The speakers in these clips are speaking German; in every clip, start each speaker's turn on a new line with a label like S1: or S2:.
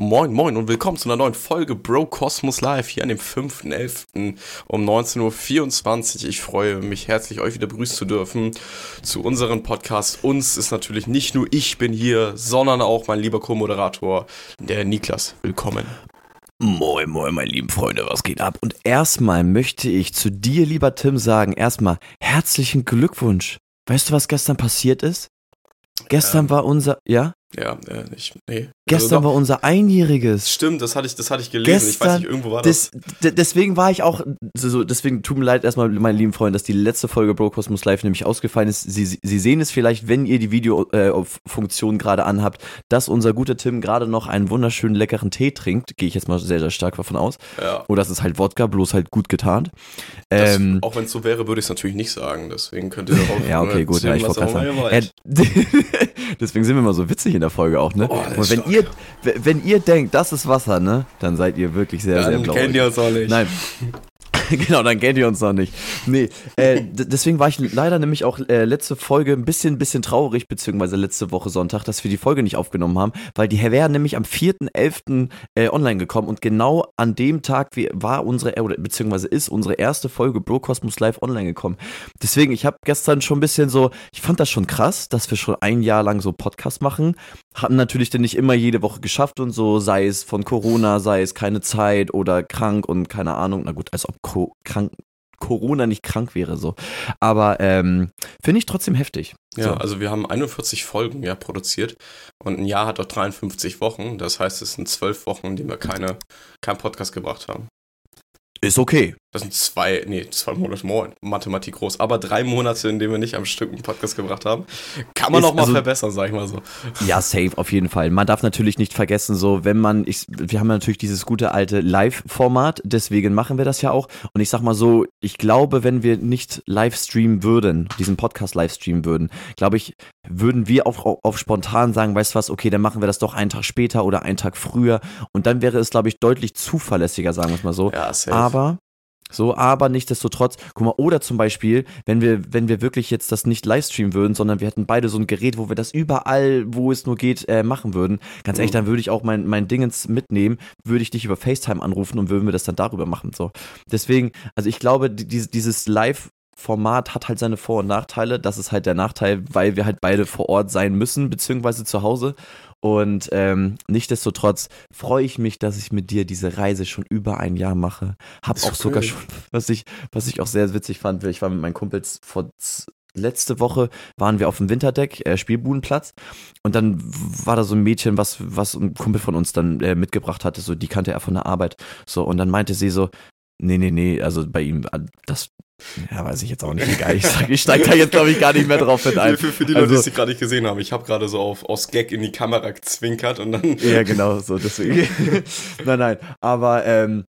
S1: Moin, moin und willkommen zu einer neuen Folge Bro Cosmos Live hier an dem 5.11. um 19.24 Uhr. Ich freue mich herzlich, euch wieder begrüßen zu dürfen zu unserem Podcast. Uns ist natürlich nicht nur ich bin hier, sondern auch mein lieber Co-Moderator, der Niklas. Willkommen.
S2: Moin, moin, meine lieben Freunde, was geht ab? Und erstmal möchte ich zu dir, lieber Tim, sagen, erstmal herzlichen Glückwunsch. Weißt du, was gestern passiert ist? Gestern ähm, war unser, ja?
S1: Ja, äh, ich, nee.
S2: Gestern also war unser Einjähriges.
S1: Stimmt, das hatte ich, das hatte ich gelesen. Gestern, ich weiß nicht, irgendwo war das.
S2: das. Deswegen war ich auch, so, deswegen tut mir leid erstmal, meine lieben Freunde, dass die letzte Folge Bro Cosmos Live nämlich ausgefallen ist. Sie, Sie sehen es vielleicht, wenn ihr die Videofunktion äh, gerade anhabt, dass unser guter Tim gerade noch einen wunderschönen leckeren Tee trinkt. Gehe ich jetzt mal sehr, sehr stark davon aus. Ja. Oder das ist halt Wodka, bloß halt gut getarnt.
S1: Ähm, auch wenn es so wäre, würde ich es natürlich nicht sagen. Deswegen könnt ihr auch.
S2: ja, okay, gut, ja, ich wollte gerade sagen. Äh, deswegen sind wir mal so witzig in der Folge auch, ne? Oh, Und wenn ihr, wenn ihr denkt, das ist Wasser, ne, dann seid ihr wirklich sehr, dann sehr blau.
S1: kennt ihr uns auch nicht.
S2: Nein. genau, dann kennt ihr uns noch nicht. Nee, äh, deswegen war ich leider nämlich auch äh, letzte Folge ein bisschen, bisschen traurig, beziehungsweise letzte Woche Sonntag, dass wir die Folge nicht aufgenommen haben, weil die wäre nämlich am 4.11. Äh, online gekommen und genau an dem Tag wie, war unsere, äh, beziehungsweise ist unsere erste Folge Bro Cosmos Live online gekommen. Deswegen, ich habe gestern schon ein bisschen so, ich fand das schon krass, dass wir schon ein Jahr lang so Podcast machen. Haben natürlich dann nicht immer jede Woche geschafft und so, sei es von Corona, sei es keine Zeit oder krank und keine Ahnung. Na gut, als ob Co krank, Corona nicht krank wäre so. Aber ähm, finde ich trotzdem heftig.
S1: Ja,
S2: so.
S1: also wir haben 41 Folgen ja produziert und ein Jahr hat auch 53 Wochen. Das heißt, es sind zwölf Wochen, in denen wir keine, keinen Podcast gebracht haben.
S2: Ist okay.
S1: Das sind zwei, nee, zwei Monate more, Mathematik groß, aber drei Monate, in denen wir nicht am Stück einen Podcast gebracht haben. Kann man ist, noch mal also, verbessern, sag ich mal so.
S2: Ja, safe, auf jeden Fall. Man darf natürlich nicht vergessen, so, wenn man, ich, wir haben natürlich dieses gute alte Live-Format, deswegen machen wir das ja auch. Und ich sag mal so, ich glaube, wenn wir nicht live streamen würden, diesen Podcast live streamen würden, glaube ich, würden wir auf, auf spontan sagen, weißt du was, okay, dann machen wir das doch einen Tag später oder einen Tag früher. Und dann wäre es, glaube ich, deutlich zuverlässiger, sagen wir es mal so. Ja, safe. Aber so, aber nichtsdestotrotz, guck mal, oder zum Beispiel, wenn wir, wenn wir wirklich jetzt das nicht livestreamen würden, sondern wir hätten beide so ein Gerät, wo wir das überall, wo es nur geht, äh, machen würden, ganz ehrlich, dann würde ich auch mein, mein Dingens mitnehmen, würde ich dich über FaceTime anrufen und würden wir das dann darüber machen. So. Deswegen, also ich glaube, die, dieses Live- Format hat halt seine Vor- und Nachteile. Das ist halt der Nachteil, weil wir halt beide vor Ort sein müssen, beziehungsweise zu Hause. Und ähm, nichtdestotrotz freue ich mich, dass ich mit dir diese Reise schon über ein Jahr mache. Hab auch cool. sogar schon, was ich, was ich auch sehr witzig fand, ich war mit meinen Kumpels vor letzte Woche waren wir auf dem Winterdeck, äh, Spielbudenplatz. Und dann war da so ein Mädchen, was, was ein Kumpel von uns dann äh, mitgebracht hatte, so, die kannte er von der Arbeit. So, und dann meinte sie so, nee, nee, nee, also bei ihm, das, ja, weiß ich jetzt auch nicht. Egal. Ich, ich steige da jetzt, glaube ich, gar nicht mehr drauf mit ein.
S1: Für, für die Leute, also, die es gerade nicht gesehen haben, ich habe gerade so auf, aus Gag in die Kamera gezwinkert und dann.
S2: Ja, genau, so deswegen. nein, nein. Aber ähm,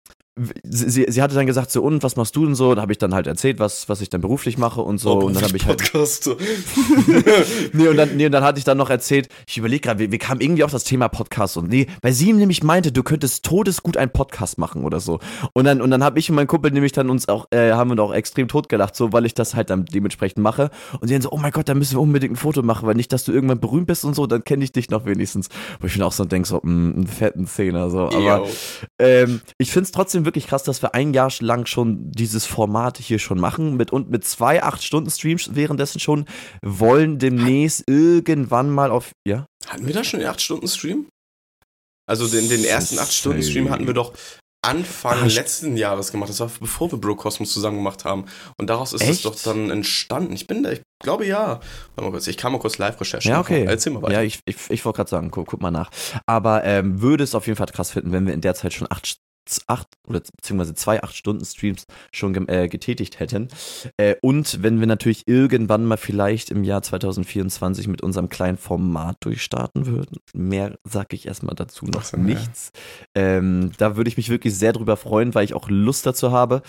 S2: sie, sie hatte dann gesagt, so, und was machst du denn so? Da habe ich dann halt erzählt, was, was ich dann beruflich mache und so. Oh, und dann habe ich halt. Podcast. nee, und dann, nee, und dann hatte ich dann noch erzählt, ich überlege gerade, wir, wir kamen irgendwie auf das Thema Podcast und nee, weil sie nämlich meinte, du könntest todesgut einen Podcast machen oder so. Und dann, und dann habe ich und mein Kumpel nämlich dann uns auch, äh, haben wir auch extrem totgelacht, so, weil ich das halt dann dementsprechend mache. Und sie dann so, oh mein Gott, da müssen wir unbedingt ein Foto machen, weil nicht, dass du irgendwann berühmt bist und so, dann kenne ich dich noch wenigstens. Wo ich mir auch so denke, so, mh, mm, einen fetten Zehner, so. Aber ähm, ich finde es trotzdem wirklich krass, dass wir ein Jahr lang schon dieses Format hier schon machen mit und mit zwei acht Stunden Streams währenddessen schon wollen demnächst irgendwann mal auf ja
S1: hatten wir da schon einen acht Stunden Stream? Also den, den ersten acht Stunden Stream hatten wir doch Anfang Ach, letzten Jahres gemacht. Das war bevor wir Bro Cosmos zusammen gemacht haben. Und daraus ist es doch dann entstanden. Ich bin da, ich glaube ja. Warte mal kurz, ich kann mal kurz Live-Recherche
S2: Ja, okay.
S1: Erzähl mal weiter.
S2: Ja, ich, ich, ich wollte gerade sagen, guck, guck, mal nach. Aber ähm, würde es auf jeden Fall krass finden, wenn wir in der Zeit schon acht acht oder beziehungsweise zwei acht Stunden Streams schon äh, getätigt hätten. Äh, und wenn wir natürlich irgendwann mal vielleicht im Jahr 2024 mit unserem kleinen Format durchstarten würden. Mehr sage ich erstmal dazu noch so, nichts. Ja. Ähm, da würde ich mich wirklich sehr drüber freuen, weil ich auch Lust dazu habe.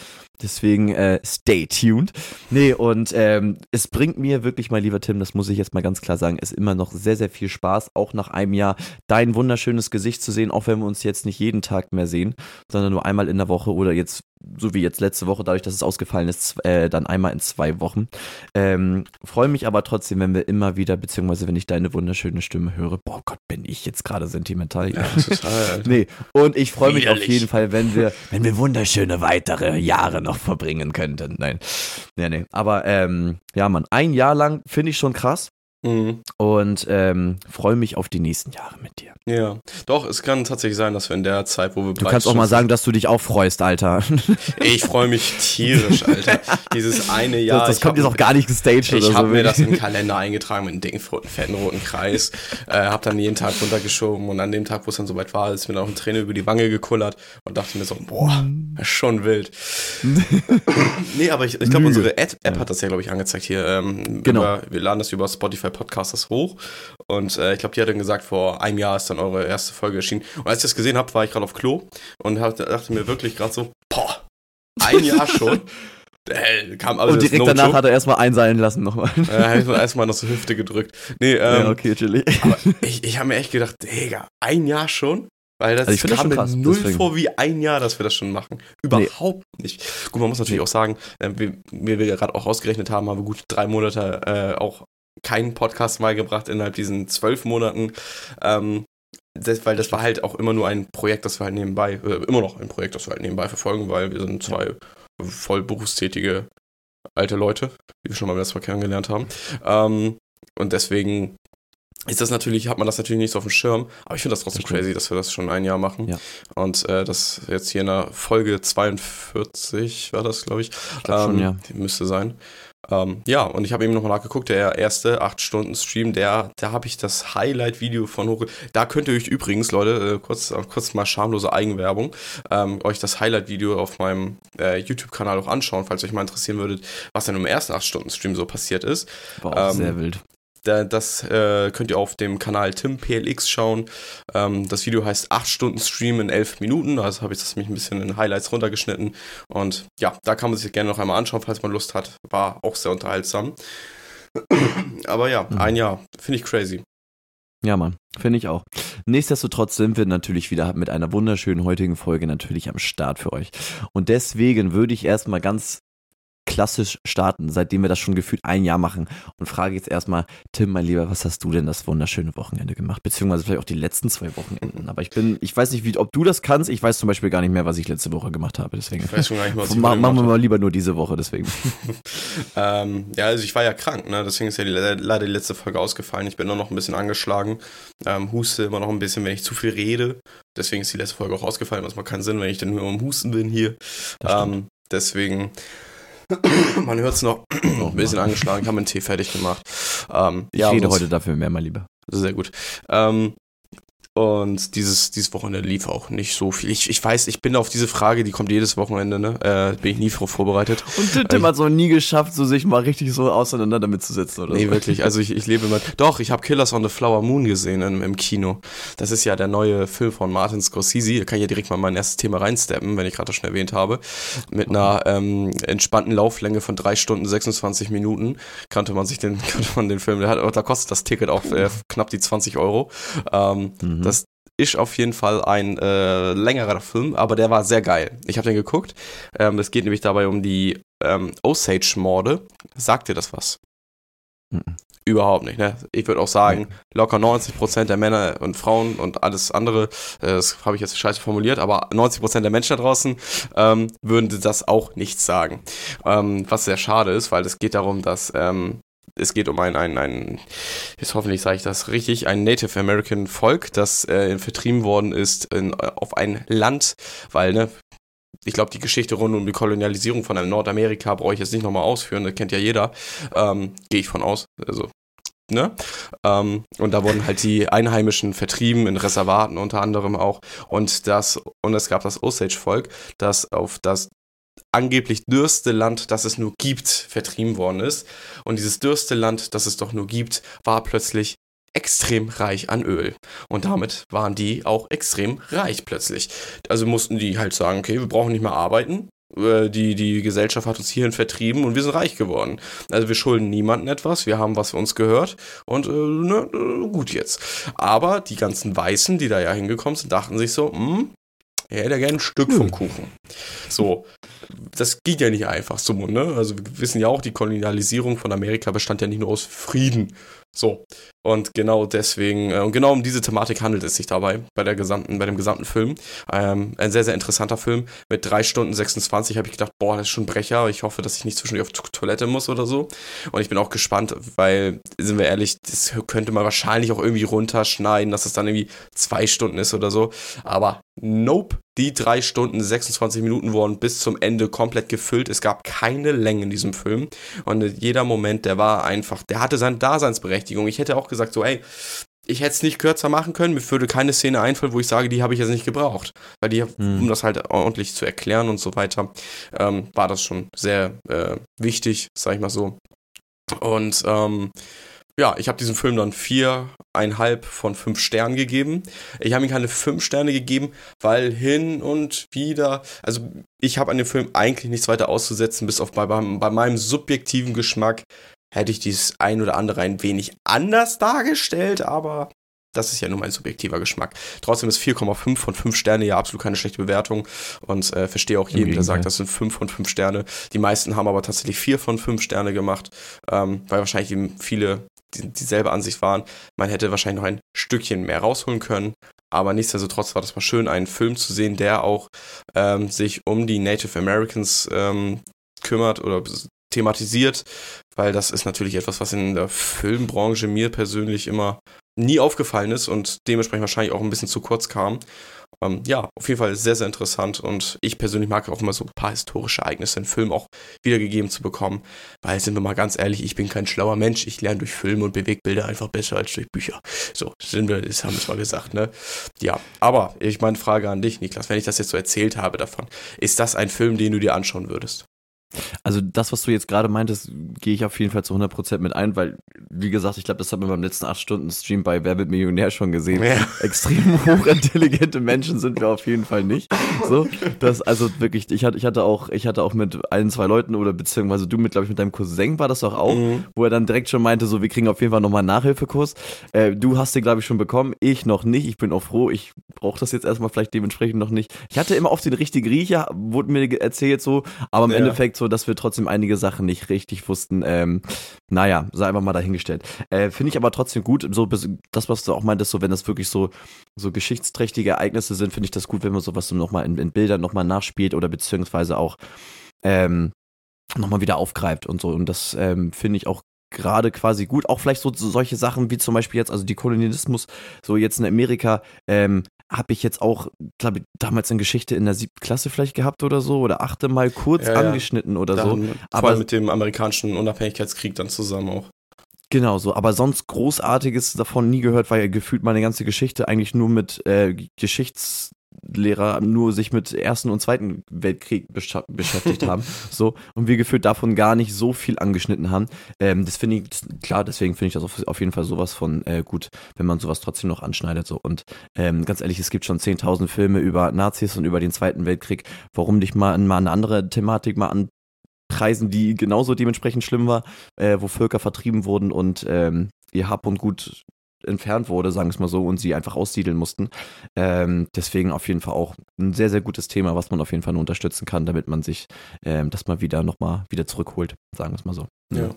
S2: Deswegen äh, stay tuned. Nee, und ähm, es bringt mir wirklich, mein lieber Tim, das muss ich jetzt mal ganz klar sagen, es immer noch sehr, sehr viel Spaß, auch nach einem Jahr dein wunderschönes Gesicht zu sehen, auch wenn wir uns jetzt nicht jeden Tag mehr sehen, sondern nur einmal in der Woche oder jetzt so wie jetzt letzte Woche, dadurch, dass es ausgefallen ist, äh, dann einmal in zwei Wochen. Ähm, Freue mich aber trotzdem, wenn wir immer wieder, beziehungsweise wenn ich deine wunderschöne Stimme höre. Boah Gott, bin ich jetzt gerade sentimental. Ja, total. nee, und ich freue mich auf jeden Fall, wenn wir, wenn wir wunderschöne weitere Jahre noch verbringen könnten. Nein, nee, nee. Aber ähm, ja, Mann, ein Jahr lang finde ich schon krass. Mhm. Und ähm, freue mich auf die nächsten Jahre mit dir.
S1: Ja, doch, es kann tatsächlich sein, dass wir in der Zeit, wo wir
S2: Du kannst auch mal sagen, dass du dich auch freust, Alter.
S1: Ich freue mich tierisch, Alter. Dieses eine Jahr.
S2: Das, das kommt jetzt auch gar nicht gestaged
S1: Ich habe mir das im Kalender eingetragen mit einem dicken, fetten roten Kreis. äh, habe dann jeden Tag runtergeschoben und an dem Tag, wo es dann soweit war, ist mir dann auch ein Träne über die Wange gekullert und dachte mir so, boah, schon wild. nee, aber ich, ich glaube, unsere App, App, hat das ja, glaube ich, angezeigt hier. Ähm, genau. Über, wir laden das über Spotify Podcasters hoch und äh, ich glaube, die hat dann gesagt, vor einem Jahr ist dann eure erste Folge erschienen. Und als ich das gesehen habe, war ich gerade auf Klo und hab, dachte mir wirklich gerade so, boah, ein Jahr schon.
S2: Äh, kam alles und direkt no danach joke. hat er erstmal einseilen lassen nochmal.
S1: Ja, äh, erstmal noch so Hüfte gedrückt. Nee, ähm,
S2: ja, okay, chillig.
S1: Ich, ich habe mir echt gedacht, Digga, ein Jahr schon? Weil das also kam mir null deswegen. vor wie ein Jahr, dass wir das schon machen. Überhaupt nee. nicht. Gut, man muss natürlich nee. auch sagen, äh, wie, wie wir gerade auch ausgerechnet haben, haben wir gut drei Monate äh, auch keinen Podcast mal gebracht innerhalb diesen zwölf Monaten. Ähm, das, weil das war halt auch immer nur ein Projekt, das wir halt nebenbei, äh, immer noch ein Projekt, das wir halt nebenbei verfolgen, weil wir sind zwei voll berufstätige alte Leute, die wir schon mal das Mal kennengelernt haben. Ähm, und deswegen ist das natürlich, hat man das natürlich nicht so auf dem Schirm, aber ich finde das trotzdem das crazy, dass wir das schon ein Jahr machen. Ja. Und äh, das jetzt hier in der Folge 42 war das, glaube ich. ich glaub ähm, schon, ja. Müsste sein. Ähm, ja, und ich habe eben nochmal nachgeguckt, der erste 8-Stunden-Stream, der, da habe ich das Highlight-Video von hoch. Da könnt ihr euch übrigens, Leute, äh, kurz, äh, kurz mal schamlose Eigenwerbung, ähm, euch das Highlight-Video auf meinem äh, YouTube-Kanal auch anschauen, falls euch mal interessieren würdet, was denn im ersten 8-Stunden-Stream so passiert ist.
S2: War auch ähm, sehr wild.
S1: Das äh, könnt ihr auf dem Kanal TimPLX schauen. Ähm, das Video heißt 8 Stunden Stream in 11 Minuten. Also habe ich das mich ein bisschen in Highlights runtergeschnitten. Und ja, da kann man sich gerne noch einmal anschauen, falls man Lust hat. War auch sehr unterhaltsam. Aber ja, mhm. ein Jahr. Finde ich crazy.
S2: Ja, Mann, finde ich auch. Nichtsdestotrotz sind wir natürlich wieder mit einer wunderschönen heutigen Folge natürlich am Start für euch. Und deswegen würde ich erstmal ganz klassisch starten, seitdem wir das schon gefühlt ein Jahr machen. Und frage jetzt erstmal, Tim, mein Lieber, was hast du denn das wunderschöne Wochenende gemacht? Beziehungsweise vielleicht auch die letzten zwei Wochenenden. Aber ich bin, ich weiß nicht, wie, ob du das kannst. Ich weiß zum Beispiel gar nicht mehr, was ich letzte Woche gemacht habe. Deswegen. Ich weiß schon gar nicht, was ich Ma Machen wir mal lieber nur diese Woche, deswegen.
S1: ähm, ja, also ich war ja krank, ne? Deswegen ist ja die, leider die letzte Folge ausgefallen. Ich bin nur noch ein bisschen angeschlagen. Ähm, huste immer noch ein bisschen, wenn ich zu viel rede. Deswegen ist die letzte Folge auch ausgefallen. Das macht keinen Sinn, wenn ich dann nur am Husten bin hier. Ähm, deswegen Man hört es noch ein bisschen angeschlagen, haben einen Tee fertig gemacht.
S2: Ähm, ich ja, rede heute dafür mehr, mal lieber.
S1: Sehr gut. Ähm, und dieses, dieses Wochenende lief auch nicht so viel. Ich, ich weiß, ich bin auf diese Frage, die kommt jedes Wochenende, ne? Äh, bin ich nie vorbereitet.
S2: Und Tim also, hat so nie geschafft, so sich mal richtig so auseinander damit zu setzen, oder?
S1: Nee,
S2: so.
S1: wirklich. Also ich, ich lebe immer. Doch, ich habe Killers on the Flower Moon gesehen im, im Kino. Das ist ja der neue Film von Martin Scorsese. Da kann ich ja direkt mal mein erstes Thema reinsteppen, wenn ich gerade das schon erwähnt habe. Mit einer ähm, entspannten Lauflänge von drei Stunden 26 Minuten kannte man sich den, kannte man den Film. Der hat, da kostet das Ticket auch äh, knapp die 20 Euro. Ähm, mhm. Ist auf jeden Fall ein äh, längerer Film, aber der war sehr geil. Ich habe den geguckt. Ähm, es geht nämlich dabei um die ähm, Osage-Morde. Sagt dir das was? Mhm. Überhaupt nicht, ne? Ich würde auch sagen, locker 90% der Männer und Frauen und alles andere, äh, das habe ich jetzt scheiße formuliert, aber 90% der Menschen da draußen ähm, würden das auch nicht sagen. Ähm, was sehr schade ist, weil es geht darum, dass ähm, es geht um ein, ein, ein jetzt hoffentlich sage ich das richtig, ein Native American Volk, das äh, vertrieben worden ist in, auf ein Land, weil, ne, ich glaube, die Geschichte rund um die Kolonialisierung von Nordamerika brauche ich jetzt nicht nochmal ausführen, das kennt ja jeder, ähm, gehe ich von aus, also Ne? Ähm, und da wurden halt die Einheimischen vertrieben, in Reservaten unter anderem auch. Und das, und es gab das Osage-Volk, das auf das angeblich dürste Land, das es nur gibt, vertrieben worden ist. Und dieses dürste Land, das es doch nur gibt, war plötzlich extrem reich an Öl. Und damit waren die auch extrem reich plötzlich. Also mussten die halt sagen, okay, wir brauchen nicht mehr arbeiten. Äh, die, die Gesellschaft hat uns hierhin vertrieben und wir sind reich geworden. Also wir schulden niemandem etwas, wir haben, was für uns gehört und äh, ne, äh, gut jetzt. Aber die ganzen Weißen, die da ja hingekommen sind, dachten sich so, hm, Er hätte gerne ein Stück vom Kuchen. So, das geht ja nicht einfach so, ne? Also wir wissen ja auch, die Kolonialisierung von Amerika bestand ja nicht nur aus Frieden. So, und genau deswegen, äh, und genau um diese Thematik handelt es sich dabei, bei der gesamten, bei dem gesamten Film. Ähm, ein sehr, sehr interessanter Film. Mit drei Stunden 26 habe ich gedacht, boah, das ist schon ein Brecher. Ich hoffe, dass ich nicht zwischendurch auf Toilette muss oder so. Und ich bin auch gespannt, weil, sind wir ehrlich, das könnte man wahrscheinlich auch irgendwie runterschneiden, dass es dann irgendwie zwei Stunden ist oder so. Aber nope, die drei Stunden 26 Minuten wurden bis zum Ende komplett gefüllt. Es gab keine Länge in diesem Film. Und jeder Moment, der war einfach, der hatte seine Daseinsberechtigung. Ich hätte auch gesagt, so, ey, ich hätte es nicht kürzer machen können. Mir würde keine Szene einfallen, wo ich sage, die habe ich jetzt nicht gebraucht. Weil die, hm. um das halt ordentlich zu erklären und so weiter, ähm, war das schon sehr äh, wichtig, sag ich mal so. Und ähm, ja, ich habe diesem Film dann viereinhalb von fünf Sternen gegeben. Ich habe ihm keine fünf Sterne gegeben, weil hin und wieder, also ich habe an dem Film eigentlich nichts weiter auszusetzen, bis auf bei, bei, bei meinem subjektiven Geschmack hätte ich dieses ein oder andere ein wenig anders dargestellt, aber das ist ja nur mein subjektiver Geschmack. Trotzdem ist 4,5 von 5 Sterne ja absolut keine schlechte Bewertung und äh, verstehe auch jeden, der sagt, das sind 5 von 5 Sterne. Die meisten haben aber tatsächlich 4 von 5 Sterne gemacht, ähm, weil wahrscheinlich eben viele die, dieselbe Ansicht waren. Man hätte wahrscheinlich noch ein Stückchen mehr rausholen können. Aber nichtsdestotrotz war das mal schön, einen Film zu sehen, der auch ähm, sich um die Native Americans ähm, kümmert oder thematisiert, weil das ist natürlich etwas, was in der Filmbranche mir persönlich immer nie aufgefallen ist und dementsprechend wahrscheinlich auch ein bisschen zu kurz kam. Ähm, ja, auf jeden Fall sehr, sehr interessant und ich persönlich mag auch immer so ein paar historische Ereignisse in Filmen auch wiedergegeben zu bekommen, weil sind wir mal ganz ehrlich, ich bin kein schlauer Mensch, ich lerne durch Filme und Bewegbilder einfach besser als durch Bücher. So, sind wir, das haben wir zwar gesagt, ne? Ja, aber ich meine Frage an dich, Niklas, wenn ich das jetzt so erzählt habe davon, ist das ein Film, den du dir anschauen würdest?
S2: Also das, was du jetzt gerade meintest, gehe ich auf jeden Fall zu 100% mit ein, weil, wie gesagt, ich glaube, das hat man beim letzten 8-Stunden-Stream bei Wer wird Millionär schon gesehen. Ja. Extrem hochintelligente Menschen sind wir auf jeden Fall nicht. So, das, also wirklich, ich hatte, ich hatte auch, ich hatte auch mit ein, zwei Leuten oder beziehungsweise du mit, glaube ich, mit deinem Cousin war das doch auch, mhm. wo er dann direkt schon meinte, so, wir kriegen auf jeden Fall nochmal einen Nachhilfekurs. Äh, du hast den, glaube ich, schon bekommen, ich noch nicht. Ich bin auch froh, ich brauche das jetzt erstmal vielleicht dementsprechend noch nicht. Ich hatte immer oft den richtigen Riecher, wurde mir erzählt so, aber im ja. Endeffekt so, dass wir trotzdem einige Sachen nicht richtig wussten. Ähm, naja, sei einfach mal dahingestellt. Äh, Finde ich aber trotzdem gut, so das, was du auch meintest, so wenn das wirklich so, so geschichtsträchtige Ereignisse sind, finde ich das gut, wenn man sowas nochmal in, in Bildern nochmal nachspielt oder beziehungsweise auch ähm, nochmal wieder aufgreift und so. Und das ähm, finde ich auch gerade quasi gut. Auch vielleicht so, so, solche Sachen wie zum Beispiel jetzt, also die Kolonialismus, so jetzt in Amerika, ähm, habe ich jetzt auch, glaube ich, damals in Geschichte in der siebten Klasse vielleicht gehabt oder so oder achte mal kurz ja, angeschnitten oder dann, so.
S1: Aber mit dem amerikanischen Unabhängigkeitskrieg dann zusammen auch.
S2: Genau so, aber sonst Großartiges davon nie gehört, weil ja gefühlt meine ganze Geschichte eigentlich nur mit äh, Geschichts Lehrer nur sich mit Ersten und Zweiten Weltkrieg beschäftigt haben. So, und wir gefühlt davon gar nicht so viel angeschnitten haben. Ähm, das finde ich, klar, deswegen finde ich das auf, auf, jeden Fall sowas von äh, gut, wenn man sowas trotzdem noch anschneidet. So. Und ähm, ganz ehrlich, es gibt schon 10.000 Filme über Nazis und über den Zweiten Weltkrieg. Warum nicht mal, mal eine andere Thematik mal anpreisen, die genauso dementsprechend schlimm war, äh, wo Völker vertrieben wurden und ähm, ihr Hab und Gut entfernt wurde, sagen wir es mal so, und sie einfach aussiedeln mussten. Ähm, deswegen auf jeden Fall auch ein sehr, sehr gutes Thema, was man auf jeden Fall nur unterstützen kann, damit man sich ähm, das mal wieder nochmal wieder zurückholt, sagen wir es mal so.
S1: Ja. ja.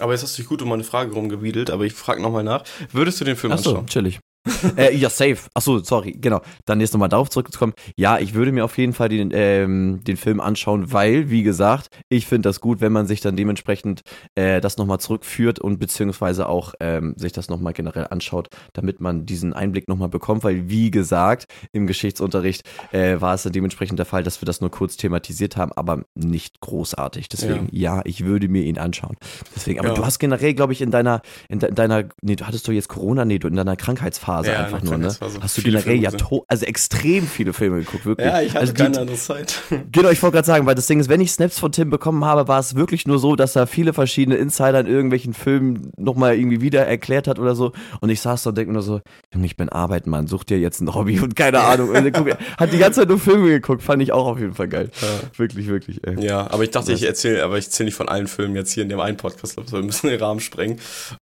S1: Aber jetzt hast du dich gut um meine Frage rumgewiedelt, aber ich frage nochmal nach. Würdest du den Film Achso, anschauen?
S2: chillig. äh, ja, safe. Achso, sorry, genau. Dann jetzt nochmal darauf zurückzukommen. Ja, ich würde mir auf jeden Fall den, ähm, den Film anschauen, weil, wie gesagt, ich finde das gut, wenn man sich dann dementsprechend äh, das nochmal zurückführt und beziehungsweise auch ähm, sich das nochmal generell anschaut, damit man diesen Einblick nochmal bekommt, weil, wie gesagt, im Geschichtsunterricht äh, war es dann dementsprechend der Fall, dass wir das nur kurz thematisiert haben, aber nicht großartig. Deswegen, ja, ja ich würde mir ihn anschauen. Deswegen, aber ja. du hast generell, glaube ich, in deiner, in, de deiner, nee, du hattest du jetzt Corona, nee, du in deiner Krankheitsphase Phase ja, einfach nur, ne? So Hast du generell ja also extrem viele Filme geguckt, wirklich.
S1: Ja, ich hatte
S2: also
S1: keine andere Zeit.
S2: Genau, ich wollte gerade sagen, weil das Ding ist, wenn ich Snaps von Tim bekommen habe, war es wirklich nur so, dass er viele verschiedene Insider in irgendwelchen Filmen nochmal irgendwie wieder erklärt hat oder so. Und ich saß da und denke nur so, Junge, ich bin arbeiten, Mann, such dir jetzt ein Hobby und keine Ahnung. Und guck, hat die ganze Zeit nur Filme geguckt, fand ich auch auf jeden Fall geil. Ja. Wirklich, wirklich,
S1: ey. Ja, aber ich dachte, ich erzähle, aber ich zähle nicht von allen Filmen jetzt hier in dem einen Podcast, wir müssen den Rahmen sprengen.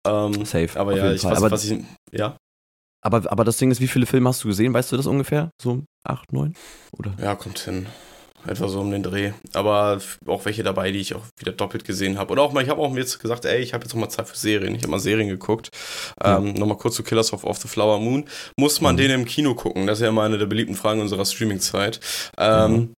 S2: Ähm, Safe.
S1: Aber ja, ich weiß, was ich, ja.
S2: Aber, aber das Ding ist, wie viele Filme hast du gesehen? Weißt du das ungefähr? So acht, neun? Oder?
S1: Ja, kommt hin. Etwa so um den Dreh. Aber auch welche dabei, die ich auch wieder doppelt gesehen habe. Oder auch mal, ich habe auch mir jetzt gesagt, ey, ich habe jetzt noch mal Zeit für Serien. Ich habe mal Serien geguckt. Ja. Ähm, Nochmal kurz zu Killers of, of the Flower Moon. Muss man mhm. den im Kino gucken? Das ist ja immer eine der beliebten Fragen unserer Streaming-Zeit. Ähm, mhm.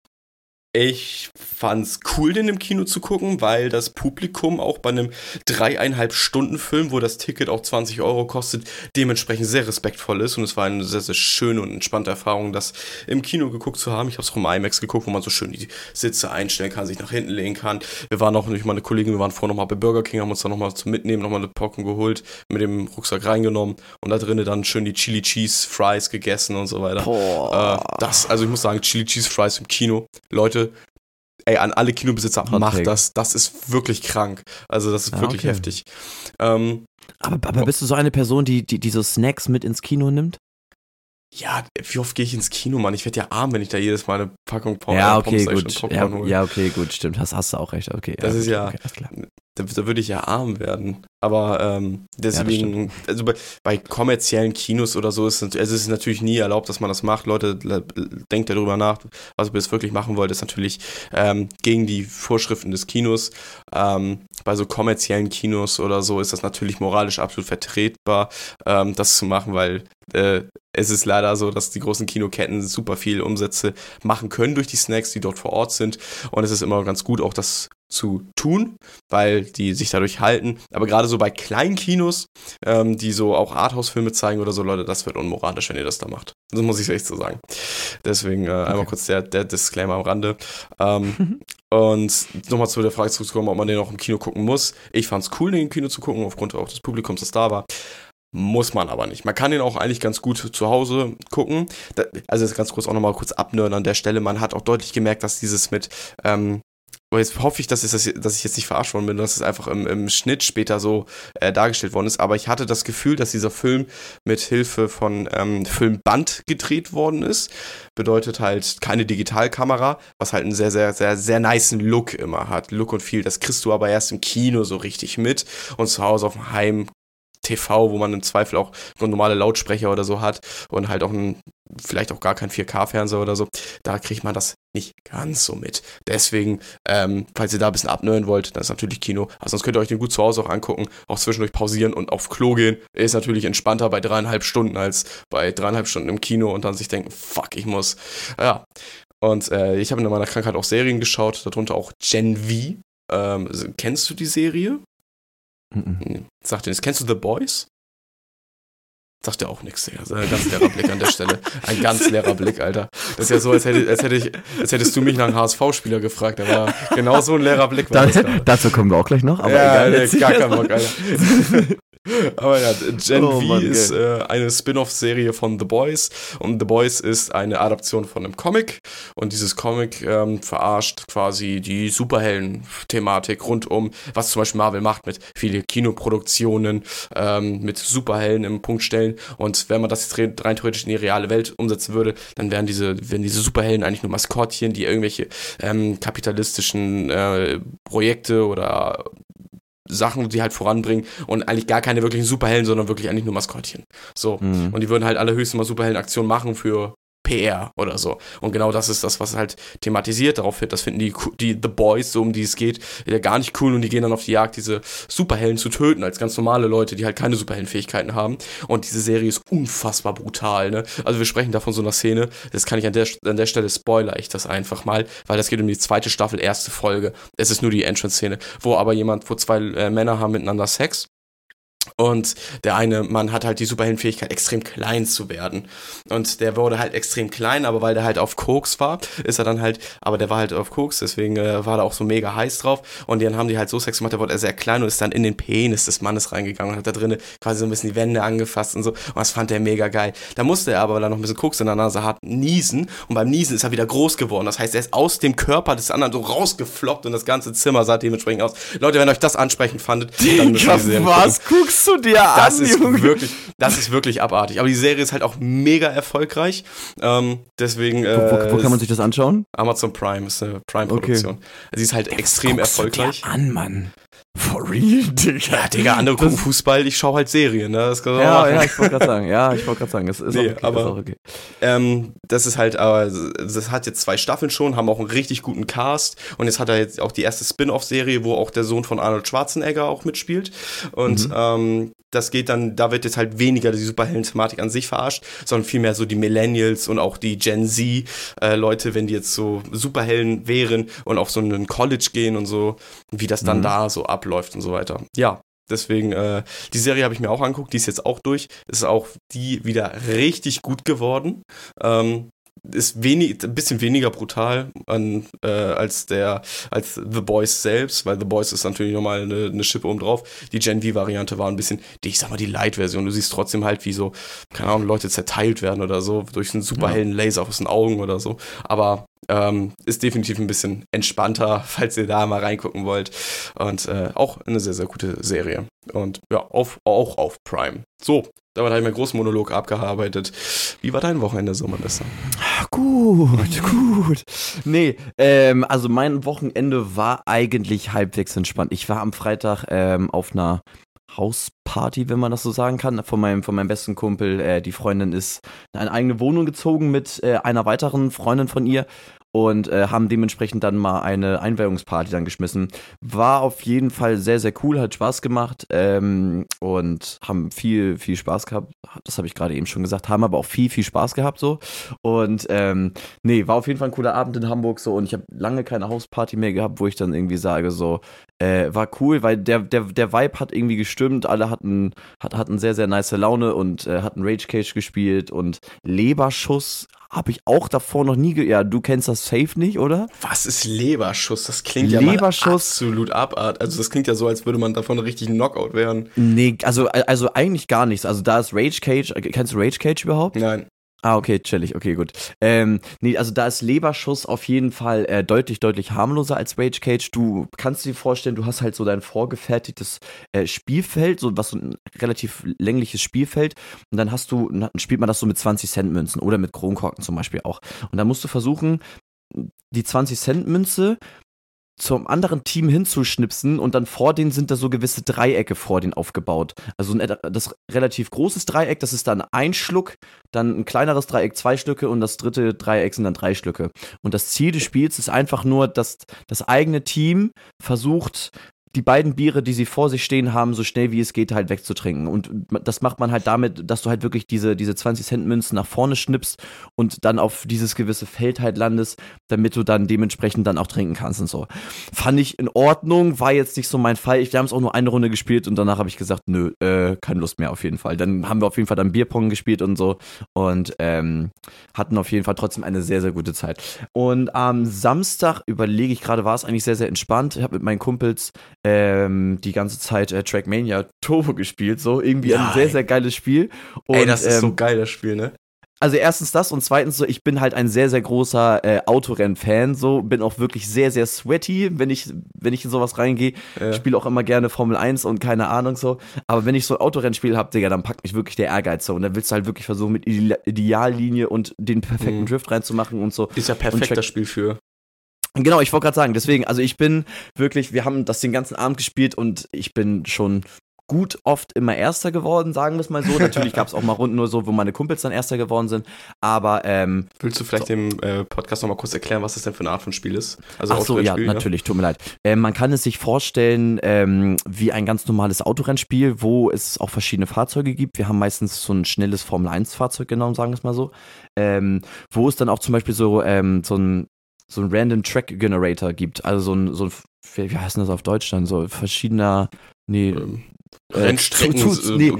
S1: Ich fand's cool, den im Kino zu gucken, weil das Publikum auch bei einem dreieinhalb Stunden Film, wo das Ticket auch 20 Euro kostet, dementsprechend sehr respektvoll ist und es war eine sehr, sehr schöne und entspannte Erfahrung, das im Kino geguckt zu haben. Ich habe es auch im IMAX geguckt, wo man so schön die Sitze einstellen kann, sich nach hinten legen kann. Wir waren auch, nicht meine Kollegen, wir waren vorher nochmal bei Burger King, haben uns dann nochmal zum Mitnehmen, nochmal eine Pocken geholt, mit dem Rucksack reingenommen und da drinnen dann schön die Chili Cheese Fries gegessen und so weiter. Boah. Äh, das, also ich muss sagen, Chili Cheese Fries im Kino, Leute, ey, an alle Kinobesitzer, Hot macht das. Das ist wirklich krank. Also, das ist ah, wirklich okay. heftig. Ähm,
S2: aber, aber bist du so eine Person, die, die, die so Snacks mit ins Kino nimmt?
S1: Ja, wie oft gehe ich ins Kino, Mann? Ich werde ja arm, wenn ich da jedes Mal eine Packung
S2: Pom ja, okay, gut. Ja, ja, okay, gut, stimmt. Hast, hast du auch recht. Okay,
S1: das
S2: ja,
S1: ist ja, okay, da, da, würde ich ja arm werden. Aber ähm, deswegen, ja, also bei, bei, kommerziellen Kinos oder so ist es, also es ist natürlich nie erlaubt, dass man das macht. Leute, denkt darüber nach, was ihr das wirklich machen wollt, ist natürlich ähm, gegen die Vorschriften des Kinos. Ähm, bei so kommerziellen Kinos oder so ist das natürlich moralisch absolut vertretbar, ähm, das zu machen, weil äh, es ist leider so, dass die großen Kinoketten super viel Umsätze machen können durch die Snacks, die dort vor Ort sind. Und es ist immer ganz gut, auch das zu tun, weil die sich dadurch halten. Aber gerade so bei kleinen Kinos, ähm, die so auch Arthouse-Filme zeigen oder so, Leute, das wird unmoralisch, wenn ihr das da macht. Das muss ich echt so sagen. Deswegen äh, okay. einmal kurz der, der Disclaimer am Rande. Ähm, und nochmal zu der Frage zurückzukommen, ob man den auch im Kino gucken muss. Ich fand es cool, den im Kino zu gucken, aufgrund auch des Publikums, das da war. Muss man aber nicht. Man kann den auch eigentlich ganz gut zu Hause gucken. Da, also jetzt ganz kurz auch nochmal kurz abnören an der Stelle. Man hat auch deutlich gemerkt, dass dieses mit, ähm, jetzt hoffe ich, dass, es, dass ich jetzt nicht verarscht worden bin, dass es einfach im, im Schnitt später so äh, dargestellt worden ist. Aber ich hatte das Gefühl, dass dieser Film mit Hilfe von ähm, Filmband gedreht worden ist. Bedeutet halt keine Digitalkamera, was halt einen sehr, sehr, sehr, sehr niceen Look immer hat. Look und Feel. Das kriegst du aber erst im Kino so richtig mit. Und zu Hause auf dem Heim TV, wo man im Zweifel auch normale Lautsprecher oder so hat und halt auch ein, vielleicht auch gar kein 4K-Fernseher oder so, da kriegt man das nicht ganz so mit. Deswegen, ähm, falls ihr da ein bisschen abnören wollt, dann ist natürlich Kino. Also sonst könnt ihr euch den gut zu Hause auch angucken, auch zwischendurch pausieren und auf Klo gehen. Ist natürlich entspannter bei dreieinhalb Stunden als bei dreieinhalb Stunden im Kino und dann sich denken, fuck, ich muss. Ja. Und äh, ich habe in meiner Krankheit auch Serien geschaut, darunter auch Gen V. Ähm, kennst du die Serie? Mhm. Sagt dir das. Kennst du The Boys? Sagt dir auch nichts, Digga. Ein ganz leerer Blick an der Stelle. Ein ganz leerer Blick, Alter. Das ist ja so, als, hätte, als, hätte ich, als hättest du mich nach einem HSV-Spieler gefragt. War genau so ein leerer Blick.
S2: Da, dazu kommen wir auch gleich noch, aber
S1: ja, egal. Nee, gar kein Bock, Alter. Aber ja, Gen oh, V Mann, ist äh, eine Spin-off-Serie von The Boys und The Boys ist eine Adaption von einem Comic und dieses Comic ähm, verarscht quasi die Superhelden-Thematik rund um, was zum Beispiel Marvel macht mit viele Kinoproduktionen, ähm, mit Superhelden im Punkt stellen und wenn man das jetzt rein theoretisch in die reale Welt umsetzen würde, dann wären diese, wären diese Superhelden eigentlich nur Maskottchen, die irgendwelche ähm, kapitalistischen äh, Projekte oder Sachen, die halt voranbringen und eigentlich gar keine wirklichen Superhelden, sondern wirklich eigentlich nur Maskottchen. So. Mhm. Und die würden halt alle höchstens mal Superheldenaktionen machen für PR oder so. Und genau das ist das, was halt thematisiert darauf wird. Das finden die, die The Boys, so um die es geht, ja gar nicht cool und die gehen dann auf die Jagd, diese Superhelden zu töten, als ganz normale Leute, die halt keine Superheldenfähigkeiten haben. Und diese Serie ist unfassbar brutal, ne? Also wir sprechen da von so einer Szene, das kann ich an der, an der Stelle spoiler ich das einfach mal, weil das geht um die zweite Staffel, erste Folge. Es ist nur die Entrance-Szene, wo aber jemand, wo zwei äh, Männer haben miteinander Sex und der eine Mann hat halt die Superheldenfähigkeit, extrem klein zu werden. Und der wurde halt extrem klein, aber weil der halt auf Koks war, ist er dann halt, aber der war halt auf Koks, deswegen äh, war er auch so mega heiß drauf. Und dann haben die halt so Sex gemacht, der wurde sehr klein und ist dann in den Penis des Mannes reingegangen und hat da drinnen quasi so ein bisschen die Wände angefasst und so. Und das fand er mega geil. Da musste er aber, weil er noch ein bisschen Koks in der Nase hat, niesen. Und beim Niesen ist er wieder groß geworden. Das heißt, er ist aus dem Körper des anderen so rausgefloppt und das ganze Zimmer sah dementsprechend aus. Leute, wenn euch das ansprechend fandet, dann müsst ihr.
S2: Was guckst du dir
S1: das an, ist Junge? Wirklich, das ist wirklich abartig. Aber die Serie ist halt auch mega erfolgreich. Ähm, deswegen. Äh,
S2: wo, wo, kann man sich das anschauen?
S1: Amazon Prime ist eine Prime-Produktion. Okay. Sie ist halt extrem erfolgreich.
S2: Dir an, Mann. For real,
S1: Digga. Ja, Digga, andere gucken Fußball, ich schaue halt Serien, ne? Das
S2: kann ja, ja, ich wollte gerade sagen, ja, ich wollte gerade sagen, es ist, nee, okay,
S1: aber, ist auch okay. Ähm, das ist halt, aber das hat jetzt zwei Staffeln schon, haben auch einen richtig guten Cast und jetzt hat er jetzt auch die erste Spin-off-Serie, wo auch der Sohn von Arnold Schwarzenegger auch mitspielt und mhm. ähm, das geht dann, da wird jetzt halt weniger die Superhelden-Thematik an sich verarscht, sondern vielmehr so die Millennials und auch die Gen Z-Leute, äh, wenn die jetzt so Superhelden wären und auf so einen College gehen und so, wie das dann mhm. da so abläuft und so weiter. Ja, Deswegen, äh, die Serie habe ich mir auch angeguckt, die ist jetzt auch durch. Ist auch die wieder richtig gut geworden. Ähm, ist wenig, ein bisschen weniger brutal an, äh, als der, als The Boys selbst, weil The Boys ist natürlich nochmal eine, eine Schippe oben drauf. Die Gen V-Variante war ein bisschen, die, ich sag mal, die Light-Version. Du siehst trotzdem halt, wie so, keine Ahnung, Leute zerteilt werden oder so, durch einen super hellen Laser aus den Augen oder so. Aber ähm, ist definitiv ein bisschen entspannter, falls ihr da mal reingucken wollt. Und äh, auch eine sehr, sehr gute Serie. Und ja, auf, auch auf Prime. So, damit habe ich meinen großen Monolog abgearbeitet. Wie war dein Wochenende so, Melissa?
S2: Gut, gut. Nee, ähm, also mein Wochenende war eigentlich halbwegs entspannt. Ich war am Freitag ähm, auf einer Hausparty, wenn man das so sagen kann, von meinem, von meinem besten Kumpel. Äh, die Freundin ist in eine eigene Wohnung gezogen mit äh, einer weiteren Freundin von ihr und äh, haben dementsprechend dann mal eine Einweihungsparty dann geschmissen. War auf jeden Fall sehr, sehr cool, hat Spaß gemacht ähm, und haben viel, viel Spaß gehabt. Das habe ich gerade eben schon gesagt, haben aber auch viel, viel Spaß gehabt so. Und ähm, nee, war auf jeden Fall ein cooler Abend in Hamburg so und ich habe lange keine Hausparty mehr gehabt, wo ich dann irgendwie sage so, äh, war cool, weil der, der, der Vibe hat irgendwie gestimmt, alle hatten, hat, hatten sehr, sehr nice Laune und äh, hatten Rage Cage gespielt und Leberschuss habe ich auch davor noch nie ge Ja, du kennst das safe nicht, oder?
S1: Was ist Leberschuss? Das klingt Leberschuss, ja absolut abart. Also das klingt ja so, als würde man davon richtig Knockout werden.
S2: Nee, also, also eigentlich gar nichts. Also da ist Rage Cage. Kennst du Rage Cage überhaupt?
S1: Nein.
S2: Ah, okay, chillig, okay, gut. Ähm, nee, also da ist Leberschuss auf jeden Fall äh, deutlich, deutlich harmloser als Rage Cage. Du kannst dir vorstellen, du hast halt so dein vorgefertigtes äh, Spielfeld, so was so ein relativ längliches Spielfeld. Und dann hast du, dann spielt man das so mit 20 Cent Münzen oder mit Kronkorken zum Beispiel auch. Und dann musst du versuchen, die 20 Cent Münze zum anderen Team hinzuschnipsen und dann vor denen sind da so gewisse Dreiecke vor denen aufgebaut. Also ein das relativ großes Dreieck, das ist dann ein Schluck, dann ein kleineres Dreieck zwei Stücke und das dritte Dreieck sind dann drei Stücke. Und das Ziel des Spiels ist einfach nur, dass das eigene Team versucht, die beiden Biere, die sie vor sich stehen haben, so schnell wie es geht, halt wegzutrinken. Und das macht man halt damit, dass du halt wirklich diese, diese 20-Cent-Münzen nach vorne schnippst und dann auf dieses gewisse Feld halt landest, damit du dann dementsprechend dann auch trinken kannst und so. Fand ich in Ordnung, war jetzt nicht so mein Fall. Ich, wir haben es auch nur eine Runde gespielt und danach habe ich gesagt, nö, äh, keine Lust mehr auf jeden Fall. Dann haben wir auf jeden Fall dann Bierpong gespielt und so und ähm, hatten auf jeden Fall trotzdem eine sehr, sehr gute Zeit. Und am Samstag überlege ich gerade, war es eigentlich sehr, sehr entspannt. Ich habe mit meinen Kumpels ähm, die ganze Zeit äh, Trackmania Turbo gespielt. So irgendwie ja, ein sehr, sehr geiles Spiel.
S1: Und, ey, das ist ähm, so geil, das Spiel, ne?
S2: Also erstens das und zweitens so, ich bin halt ein sehr, sehr großer äh, Autorennen-Fan, so, bin auch wirklich sehr, sehr sweaty, wenn ich, wenn ich in sowas reingehe. Ja. Spiele auch immer gerne Formel 1 und keine Ahnung so. Aber wenn ich so ein Autorennspiel habe, Digga, dann packt mich wirklich der Ehrgeiz so. Und dann willst du halt wirklich versuchen, mit Ideallinie und den perfekten mhm. Drift reinzumachen und so.
S1: Ist ja perfekt das Spiel für.
S2: Genau, ich wollte gerade sagen, deswegen, also ich bin wirklich, wir haben das den ganzen Abend gespielt und ich bin schon gut oft immer Erster geworden, sagen wir es mal so. Natürlich gab es auch mal Runden nur so, wo meine Kumpels dann Erster geworden sind. Aber ähm,
S1: willst du vielleicht so. dem äh, Podcast nochmal kurz erklären, was das denn für eine Art von Spiel ist?
S2: Also Ach so, ja, ne? natürlich. Tut mir leid. Äh, man kann es sich vorstellen ähm, wie ein ganz normales Autorennspiel, wo es auch verschiedene Fahrzeuge gibt. Wir haben meistens so ein schnelles Formel 1 Fahrzeug genommen, sagen wir es mal so. Ähm, wo es dann auch zum Beispiel so ähm, so ein so ein Random Track Generator gibt. Also so ein, so ein wie heißt das auf Deutsch dann? So verschiedener, nee, ähm,
S1: Rennstrecken zu, zu, nee,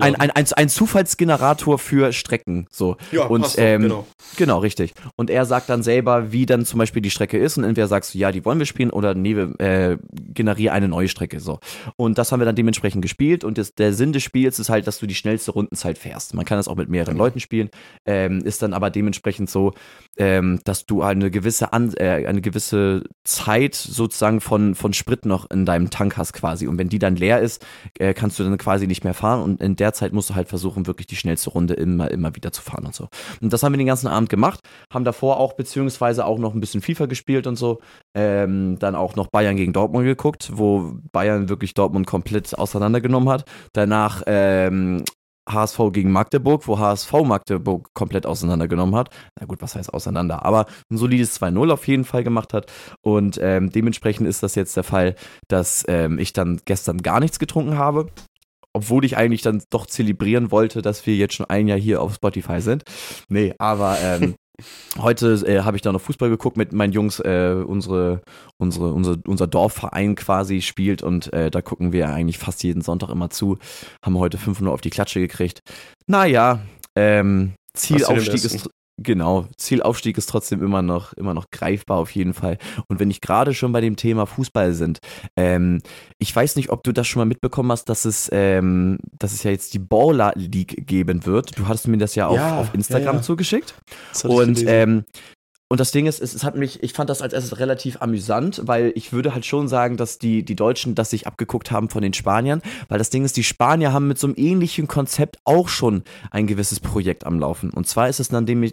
S2: ein, ein, ein, ein, Zufallsgenerator für Strecken. So.
S1: Ja, und passt ähm, genau.
S2: Genau, richtig. Und er sagt dann selber, wie dann zum Beispiel die Strecke ist. Und entweder sagst du, ja, die wollen wir spielen, oder nee, wir äh, generieren eine neue Strecke. So. Und das haben wir dann dementsprechend gespielt. Und das, der Sinn des Spiels ist halt, dass du die schnellste Rundenzeit fährst. Man kann das auch mit mehreren Leuten spielen. Ähm, ist dann aber dementsprechend so, ähm, dass du eine gewisse, An äh, eine gewisse Zeit sozusagen von, von Sprit noch in deinem Tank hast quasi. Und wenn die dann leer ist, äh, äh, kannst du dann quasi nicht mehr fahren und in der Zeit musst du halt versuchen, wirklich die schnellste Runde immer, immer wieder zu fahren und so. Und das haben wir den ganzen Abend gemacht, haben davor auch beziehungsweise auch noch ein bisschen FIFA gespielt und so, ähm, dann auch noch Bayern gegen Dortmund geguckt, wo Bayern wirklich Dortmund komplett auseinandergenommen hat. Danach ähm, HSV gegen Magdeburg, wo HSV Magdeburg komplett auseinandergenommen hat. Na gut, was heißt auseinander? Aber ein solides 2-0 auf jeden Fall gemacht hat. Und ähm, dementsprechend ist das jetzt der Fall, dass ähm, ich dann gestern gar nichts getrunken habe. Obwohl ich eigentlich dann doch zelebrieren wollte, dass wir jetzt schon ein Jahr hier auf Spotify sind. Nee, aber ähm, Heute äh, habe ich da noch Fußball geguckt mit meinen Jungs. Äh, unsere, unsere, unsere, unser Dorfverein quasi spielt und äh, da gucken wir eigentlich fast jeden Sonntag immer zu. Haben heute 5-0 auf die Klatsche gekriegt. Naja, ähm, Zielaufstieg ist, Genau, Zielaufstieg ist trotzdem immer noch, immer noch greifbar auf jeden Fall. Und wenn ich gerade schon bei dem Thema Fußball sind, ähm, ich weiß nicht, ob du das schon mal mitbekommen hast, dass es, ähm, dass es ja jetzt die Baller League geben wird. Du hattest mir das ja, ja auf, auf Instagram ja, ja. zugeschickt. Und ähm, und das Ding ist, es, es, hat mich, ich fand das als erstes relativ amüsant, weil ich würde halt schon sagen, dass die, die Deutschen das sich abgeguckt haben von den Spaniern, weil das Ding ist, die Spanier haben mit so einem ähnlichen Konzept auch schon ein gewisses Projekt am Laufen. Und zwar ist es dann dem,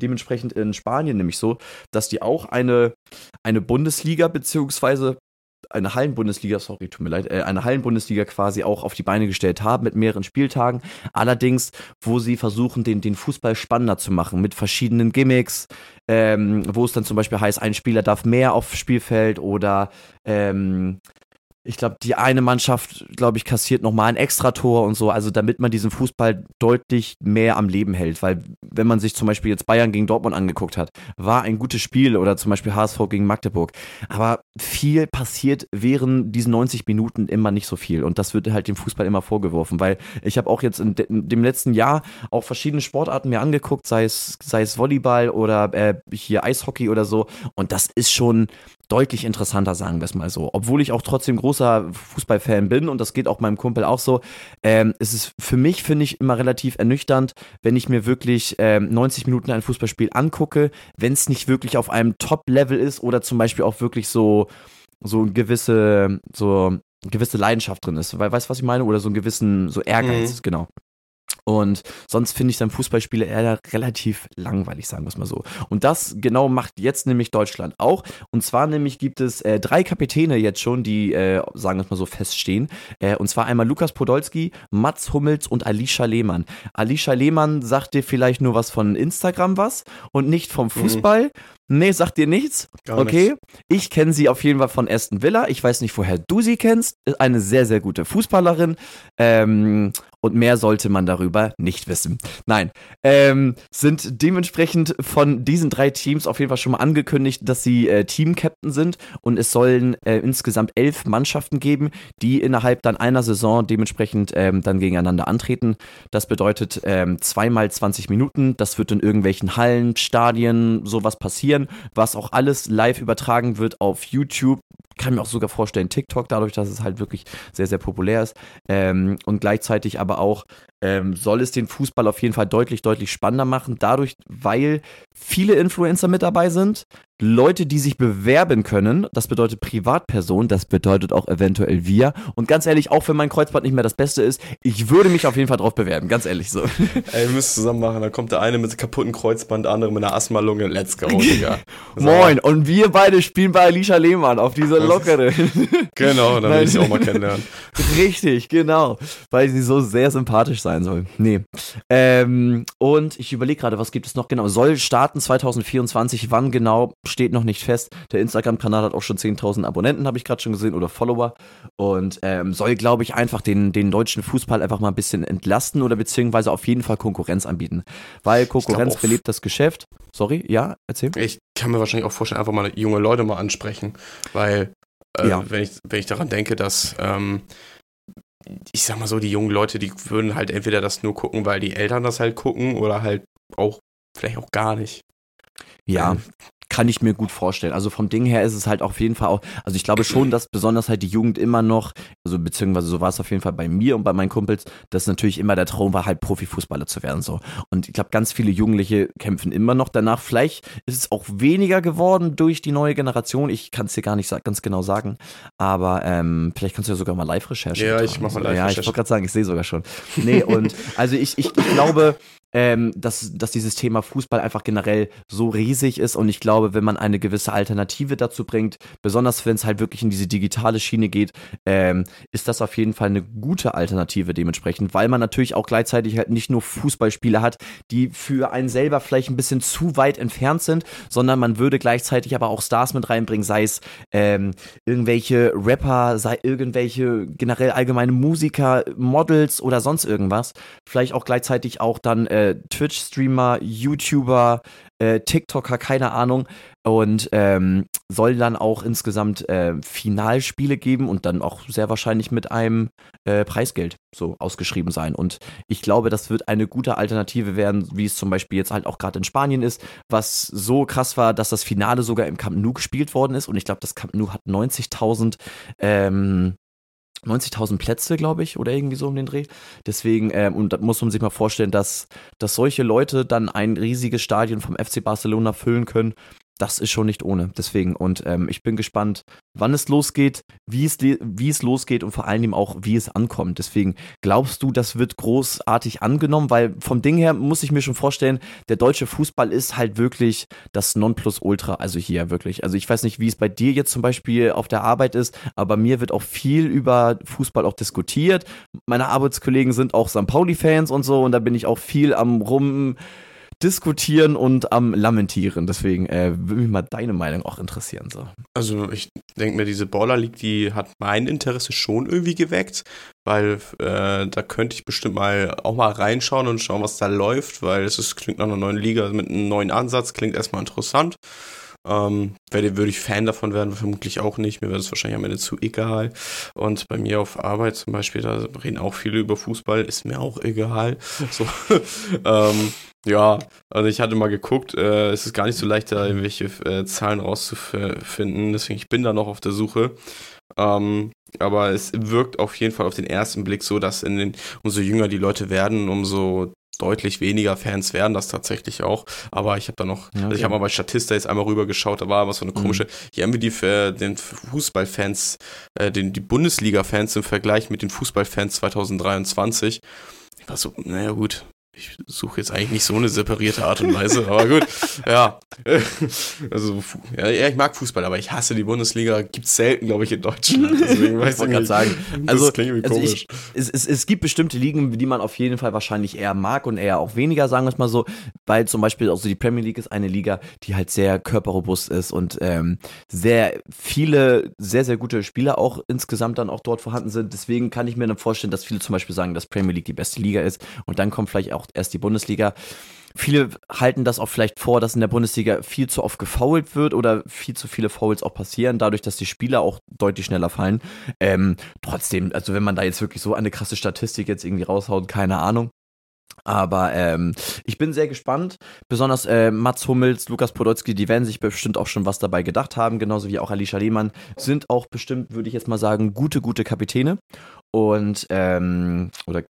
S2: dementsprechend in Spanien nämlich so, dass die auch eine, eine Bundesliga beziehungsweise eine Hallenbundesliga, sorry, tut mir leid, äh, eine Hallenbundesliga quasi auch auf die Beine gestellt haben mit mehreren Spieltagen. Allerdings, wo sie versuchen, den, den Fußball spannender zu machen mit verschiedenen Gimmicks, ähm, wo es dann zum Beispiel heißt, ein Spieler darf mehr aufs Spielfeld oder ähm, ich glaube, die eine Mannschaft, glaube ich, kassiert nochmal ein Extrator und so, also damit man diesen Fußball deutlich mehr am Leben hält. Weil, wenn man sich zum Beispiel jetzt Bayern gegen Dortmund angeguckt hat, war ein gutes Spiel oder zum Beispiel HSV gegen Magdeburg. Aber viel passiert während diesen 90 Minuten immer nicht so viel. Und das wird halt dem Fußball immer vorgeworfen, weil ich habe auch jetzt in, de in, dem letzten Jahr auch verschiedene Sportarten mir angeguckt, sei es, sei es Volleyball oder äh, hier Eishockey oder so. Und das ist schon deutlich interessanter, sagen wir es mal so. Obwohl ich auch trotzdem großer Fußballfan bin und das geht auch meinem Kumpel auch so, ähm, es ist für mich, finde ich, immer relativ ernüchternd, wenn ich mir wirklich ähm, 90 Minuten ein Fußballspiel angucke, wenn es nicht wirklich auf einem Top-Level ist oder zum Beispiel auch wirklich so, so gewisse, so gewisse Leidenschaft drin ist. Weil, weißt du, was ich meine? Oder so einen gewissen, so Ehrgeiz, mhm. genau. Und sonst finde ich dann Fußballspiele eher relativ langweilig, sagen wir es mal so. Und das genau macht jetzt nämlich Deutschland auch. Und zwar nämlich gibt es äh, drei Kapitäne jetzt schon, die, äh, sagen wir es mal so, feststehen. Äh, und zwar einmal Lukas Podolski, Mats Hummels und Alicia Lehmann. Alicia Lehmann sagt dir vielleicht nur was von Instagram was und nicht vom mhm. Fußball. Mhm. Nee, sagt dir nichts? Gar okay. Nichts. Ich kenne sie auf jeden Fall von Aston Villa. Ich weiß nicht, woher du sie kennst. Eine sehr, sehr gute Fußballerin. Ähm, und mehr sollte man darüber nicht wissen. Nein, ähm, sind dementsprechend von diesen drei Teams auf jeden Fall schon mal angekündigt, dass sie äh, Team-Captain sind und es sollen äh, insgesamt elf Mannschaften geben, die innerhalb dann einer Saison dementsprechend ähm, dann gegeneinander antreten. Das bedeutet ähm, zweimal 20 Minuten. Das wird in irgendwelchen Hallen, Stadien, sowas passieren, was auch alles live übertragen wird auf YouTube. Kann mir auch sogar vorstellen, TikTok, dadurch, dass es halt wirklich sehr, sehr populär ist. Ähm, und gleichzeitig aber aber auch ähm, soll es den Fußball auf jeden Fall deutlich, deutlich spannender machen. Dadurch, weil viele Influencer mit dabei sind, Leute, die sich bewerben können, das bedeutet Privatpersonen, das bedeutet auch eventuell wir. Und ganz ehrlich, auch wenn mein Kreuzband nicht mehr das Beste ist, ich würde mich auf jeden Fall drauf bewerben, ganz ehrlich so.
S1: Ey, wir müssen zusammen machen, da kommt der eine mit kaputten Kreuzband, der andere mit einer Asthma-Lunge, let's go, Digga.
S2: Moin, und wir beide spielen bei Alicia Lehmann auf diese lockere.
S1: genau, dann will ich sie auch mal kennenlernen.
S2: Richtig, genau, weil sie so sehr sympathisch sein soll. Nee. Ähm, und ich überlege gerade, was gibt es noch genau? Soll starten 2024, wann genau? Steht noch nicht fest. Der Instagram-Kanal hat auch schon 10.000 Abonnenten, habe ich gerade schon gesehen, oder Follower. Und ähm, soll, glaube ich, einfach den, den deutschen Fußball einfach mal ein bisschen entlasten oder beziehungsweise auf jeden Fall Konkurrenz anbieten. Weil Konkurrenz belebt das Geschäft. Sorry, ja, erzähl.
S1: Ich kann mir wahrscheinlich auch vorstellen, einfach mal junge Leute mal ansprechen, weil äh, ja. wenn, ich, wenn ich daran denke, dass ähm, ich sag mal so, die jungen Leute, die würden halt entweder das nur gucken, weil die Eltern das halt gucken oder halt auch vielleicht auch gar nicht.
S2: Ja, ähm, kann ich mir gut vorstellen. Also vom Ding her ist es halt auf jeden Fall auch, also ich glaube schon, dass besonders halt die Jugend immer noch, also beziehungsweise so war es auf jeden Fall bei mir und bei meinen Kumpels, dass natürlich immer der Traum war, halt Profifußballer zu werden so. Und ich glaube, ganz viele Jugendliche kämpfen immer noch danach. Vielleicht ist es auch weniger geworden durch die neue Generation. Ich kann es dir gar nicht ganz genau sagen, aber ähm, vielleicht kannst du ja sogar mal Live-Recherche.
S1: Ja, ich mache mal Live-Recherche.
S2: Ja, ich wollte gerade sagen, ich sehe sogar schon. Nee, und also ich, ich, ich glaube, ähm, dass, dass dieses Thema Fußball einfach generell so riesig ist. Und ich glaube, wenn man eine gewisse Alternative dazu bringt, besonders wenn es halt wirklich in diese digitale Schiene geht, ähm, ist das auf jeden Fall eine gute Alternative dementsprechend, weil man natürlich auch gleichzeitig halt nicht nur Fußballspieler hat, die für einen selber vielleicht ein bisschen zu weit entfernt sind, sondern man würde gleichzeitig aber auch Stars mit reinbringen, sei es ähm, irgendwelche Rapper, sei irgendwelche generell allgemeine Musiker, Models oder sonst irgendwas, vielleicht auch gleichzeitig auch dann äh, äh, Twitch-Streamer, YouTuber, äh, TikToker, keine Ahnung. Und ähm, soll dann auch insgesamt äh, Finalspiele geben und dann auch sehr wahrscheinlich mit einem äh, Preisgeld so ausgeschrieben sein. Und ich glaube, das wird eine gute Alternative werden, wie es zum Beispiel jetzt halt auch gerade in Spanien ist, was so krass war, dass das Finale sogar im Camp Nou gespielt worden ist. Und ich glaube, das Camp Nou hat 90.000 ähm, 90.000 Plätze, glaube ich, oder irgendwie so um den Dreh. Deswegen, ähm, und da muss man sich mal vorstellen, dass, dass solche Leute dann ein riesiges Stadion vom FC Barcelona füllen können das ist schon nicht ohne. Deswegen, und ähm, ich bin gespannt, wann es losgeht, wie es, wie es losgeht und vor allem auch, wie es ankommt. Deswegen, glaubst du, das wird großartig angenommen? Weil vom Ding her muss ich mir schon vorstellen, der deutsche Fußball ist halt wirklich das Nonplusultra, also hier wirklich. Also ich weiß nicht, wie es bei dir jetzt zum Beispiel auf der Arbeit ist, aber mir wird auch viel über Fußball auch diskutiert. Meine Arbeitskollegen sind auch St. Pauli-Fans und so und da bin ich auch viel am rum diskutieren und am lamentieren. Deswegen äh, würde mich mal deine Meinung auch interessieren. So.
S1: Also ich denke mir, diese Baller League, die hat mein Interesse schon irgendwie geweckt, weil äh, da könnte ich bestimmt mal auch mal reinschauen und schauen, was da läuft, weil es ist, klingt nach einer neuen Liga mit einem neuen Ansatz, klingt erstmal interessant. Ähm, werde, würde ich Fan davon werden, vermutlich auch nicht. Mir wäre es wahrscheinlich am Ende zu egal. Und bei mir auf Arbeit zum Beispiel, da reden auch viele über Fußball, ist mir auch egal. So, ähm, ja, also ich hatte mal geguckt, äh, es ist gar nicht so leicht, da irgendwelche äh, Zahlen rauszufinden. Deswegen, ich bin da noch auf der Suche. Ähm, aber es wirkt auf jeden Fall auf den ersten Blick so, dass in den, umso jünger die Leute werden, umso deutlich weniger Fans werden das tatsächlich auch. Aber ich habe da noch, ja, okay. also ich habe mal bei Statista jetzt einmal rübergeschaut, da war aber so eine komische, mhm. hier haben wir die für den Fußballfans, äh, den, die Bundesliga-Fans im Vergleich mit den Fußballfans 2023. Ich war so, naja gut, ich suche jetzt eigentlich nicht so eine separierte Art und Weise, aber gut, ja. Also, ja, ich mag Fußball, aber ich hasse die Bundesliga. Gibt es selten, glaube ich, in Deutschland. Deswegen
S2: weiß ich gerade sagen. Also, das klingt also ich, es, es, es gibt bestimmte Ligen, die man auf jeden Fall wahrscheinlich eher mag und eher auch weniger, sagen wir es mal so. Weil zum Beispiel, also die Premier League ist eine Liga, die halt sehr körperrobust ist und ähm, sehr viele, sehr, sehr gute Spieler auch insgesamt dann auch dort vorhanden sind. Deswegen kann ich mir dann vorstellen, dass viele zum Beispiel sagen, dass Premier League die beste Liga ist und dann kommt vielleicht auch erst die Bundesliga. Viele halten das auch vielleicht vor, dass in der Bundesliga viel zu oft gefoult wird oder viel zu viele Fouls auch passieren, dadurch, dass die Spieler auch deutlich schneller fallen. Ähm, trotzdem, also wenn man da jetzt wirklich so eine krasse Statistik jetzt irgendwie raushaut, keine Ahnung. Aber ähm, ich bin sehr gespannt. Besonders äh, Mats Hummels, Lukas Podolski, die werden sich bestimmt auch schon was dabei gedacht haben, genauso wie auch Alicia Lehmann, sind auch bestimmt, würde ich jetzt mal sagen, gute, gute Kapitäne. Und, ähm, oder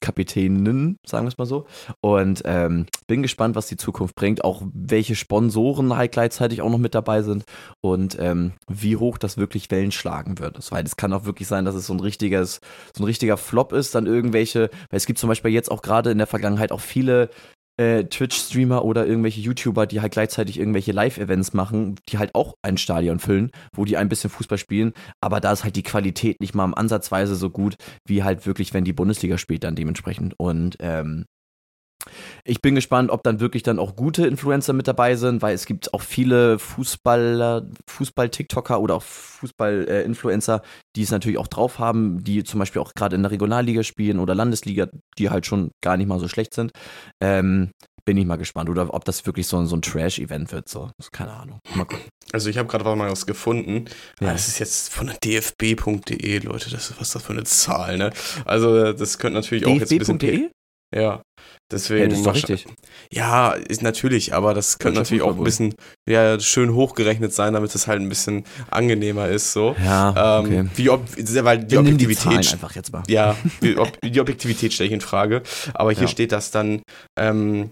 S2: Kapitäninnen, sagen wir es mal so. Und ähm, bin gespannt, was die Zukunft bringt, auch welche Sponsoren halt gleichzeitig auch noch mit dabei sind und ähm, wie hoch das wirklich Wellen schlagen wird. Weil es kann auch wirklich sein, dass es so ein richtiges, so ein richtiger Flop ist, dann irgendwelche, weil es gibt zum Beispiel jetzt auch gerade in der Vergangenheit auch viele äh, Twitch-Streamer oder irgendwelche YouTuber, die halt gleichzeitig irgendwelche Live-Events machen, die halt auch ein Stadion füllen, wo die ein bisschen Fußball spielen, aber da ist halt die Qualität nicht mal im Ansatzweise so gut, wie halt wirklich, wenn die Bundesliga spielt, dann dementsprechend. Und ähm, ich bin gespannt, ob dann wirklich dann auch gute Influencer mit dabei sind, weil es gibt auch viele Fußballer, Fußball-TikToker oder auch Fußball-Influencer, die es natürlich auch drauf haben, die zum Beispiel auch gerade in der Regionalliga spielen oder Landesliga, die halt schon gar nicht mal so schlecht sind. Ähm, bin ich mal gespannt. Oder ob das wirklich so, so ein Trash-Event wird. So. Keine Ahnung. Mal gucken.
S1: Also ich habe gerade mal was gefunden. Ja. Das ist jetzt von der dfb.de, Leute. Das ist was das für eine Zahl, ne? Also das könnte natürlich auch jetzt ein bisschen.
S2: DFB.de?
S1: Ja. Deswegen
S2: Ja, das ist doch richtig.
S1: Ja, ist natürlich, aber das könnte natürlich auch ein bisschen ja, schön hochgerechnet sein, damit es halt ein bisschen angenehmer ist. So.
S2: Ja,
S1: Ähm,
S2: okay.
S1: wie ob, weil die
S2: Wir nehmen die
S1: Objektivität
S2: einfach jetzt mal.
S1: ja, die, ob, die Objektivität stelle ich in Frage. Aber hier
S2: Ja.
S1: steht, dass dann ähm,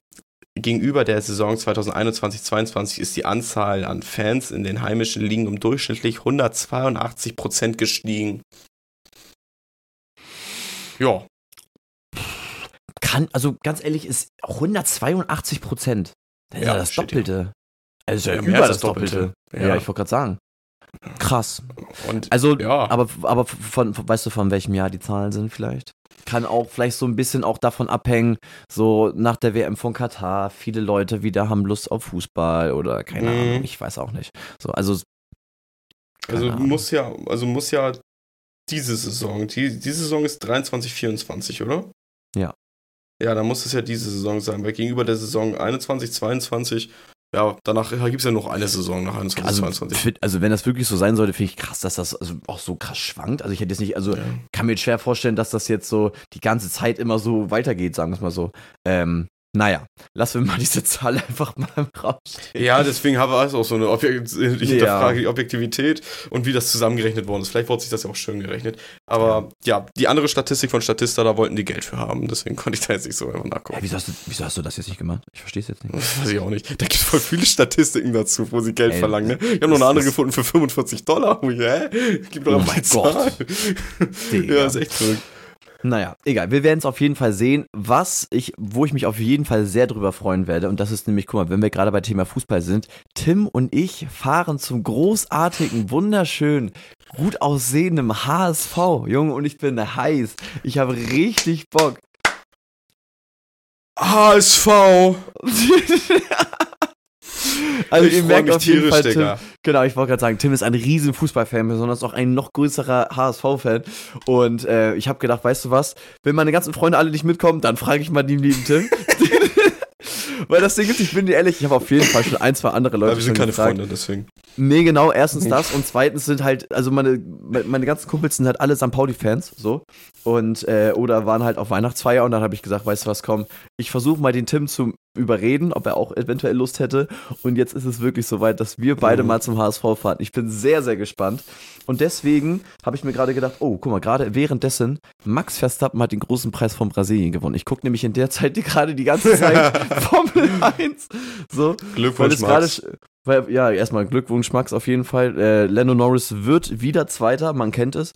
S1: gegenüber der Saison 2021-22 ist die Anzahl an Fans in den heimischen Ligen um durchschnittlich 182 Prozent gestiegen. Ja,
S2: Kann, also ganz ehrlich, ist 182 Prozent. Das ist
S1: Ja,
S2: ja, das. Doppelte. Also
S1: Ja,
S2: über das
S1: Doppelte.
S2: Doppelte.
S1: Ja.
S2: Ich wollte gerade sagen. Krass.
S1: und
S2: Also,
S1: ja.
S2: aber, aber von, von, weißt du, von welchem Jahr die Zahlen sind vielleicht? Kann auch vielleicht so ein bisschen auch davon abhängen, so nach der WM von Katar, viele Leute wieder haben Lust auf Fußball oder keine
S1: Mhm.
S2: Ahnung, ich weiß auch nicht. So, also,
S1: also
S2: Ahnung.
S1: muss ja, also muss ja diese Saison, die, diese Saison ist 23, 24, oder?
S2: Ja.
S1: Ja, dann muss es ja diese Saison sein, weil gegenüber der Saison 21, 22, ja, danach gibt es ja noch eine Saison nach 21,
S2: also,
S1: 22.
S2: fit- also wenn das wirklich so sein sollte, finde ich krass, dass das also auch so krass schwankt. Also ich hätte jetzt nicht, also
S1: Ja.
S2: kann mir jetzt schwer vorstellen, dass das jetzt so die ganze Zeit immer so weitergeht, sagen wir es mal so. Ähm, naja, lassen wir mal diese Zahl einfach mal im Raum stehen.
S1: Ja, deswegen habe ich auch so eine Objekt ich
S2: Ja.
S1: hinterfrage die Objektivität und wie das zusammengerechnet worden ist. Vielleicht wurde sich das ja auch schön gerechnet. Aber ja. die andere Statistik von Statista, da wollten die Geld für haben. Deswegen konnte ich da jetzt nicht so einfach
S2: Ja,
S1: nachgucken.
S2: wieso, hast du, wieso hast du das jetzt nicht gemacht? Ich verstehe es jetzt nicht.
S1: Weiß ich auch nicht. Da gibt es voll viele Statistiken dazu, wo sie Geld
S2: Ey,
S1: verlangen. Ne? Ich habe noch eine andere gefunden für 45 Dollar. Oh, hä? Gib doch
S2: Oh
S1: mal Zahl.
S2: Digga.
S1: ja, ist echt verrückt.
S2: Naja, egal. Wir werden es auf jeden Fall sehen. Was ich, wo ich mich auf jeden Fall sehr drüber freuen werde, und das ist nämlich, guck mal, wenn wir gerade bei Thema Fußball sind, Tim und ich fahren zum großartigen, wunderschönen, gut aussehenden HSV. Junge, und ich bin heiß. Ich habe richtig Bock.
S1: HSV.
S2: Also
S1: ich
S2: ihr merkt
S1: mich
S2: auf jeden Fall, Tim, genau, ich wollte gerade sagen, Tim ist ein riesen Fußballfan, besonders auch ein noch größerer HSV-Fan. Und äh, ich habe gedacht, weißt du was, wenn meine ganzen Freunde alle nicht mitkommen, dann frage ich mal den lieben Tim. Weil das Ding ist, ich bin dir ehrlich, ich habe auf jeden Fall schon ein, zwei andere Leute
S1: Ja, wir sind keine
S2: gefragt.
S1: Freunde, deswegen.
S2: Nee, genau, erstens das und zweitens sind halt, also meine, meine ganzen Kumpels sind halt alle St. Pauli-Fans, so. Und, äh, oder waren halt auf Weihnachtsfeier und dann habe ich gesagt, weißt du was, komm, ich versuche mal den Tim zu überreden, ob er auch eventuell Lust hätte. Und jetzt ist es wirklich soweit, dass wir beide
S1: Mhm.
S2: mal zum HSV fahren. Ich bin sehr, sehr gespannt. Und deswegen habe ich mir gerade gedacht, oh, guck mal, gerade währenddessen, Max Verstappen hat den großen Preis von Brasilien gewonnen. Ich gucke nämlich in der Zeit die- gerade die ganze Zeit Formel 1. So,
S1: Glückwunsch, Max.
S2: weil, ja, erstmal Glückwunsch, Max, auf jeden Fall. Äh, Lando Norris wird wieder Zweiter, man kennt es.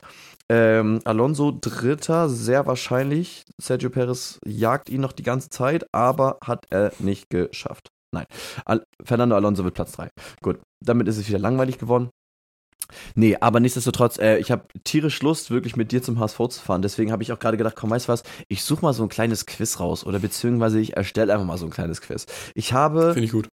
S2: Ähm, Alonso Dritter, sehr wahrscheinlich. Sergio Perez jagt ihn noch die ganze Zeit, aber hat er nicht geschafft. Nein. Al Fernando Alonso wird Platz 3. Gut, damit ist es wieder langweilig geworden. Nee, aber nichtsdestotrotz, äh, ich habe tierisch Lust, wirklich mit dir zum HSV zu fahren. Deswegen habe ich auch gerade gedacht, komm, weißt du was, ich suche mal so ein kleines Quiz raus. Oder beziehungsweise ich erstelle einfach mal so ein kleines Quiz. Ich habe
S1: Finde ich gut.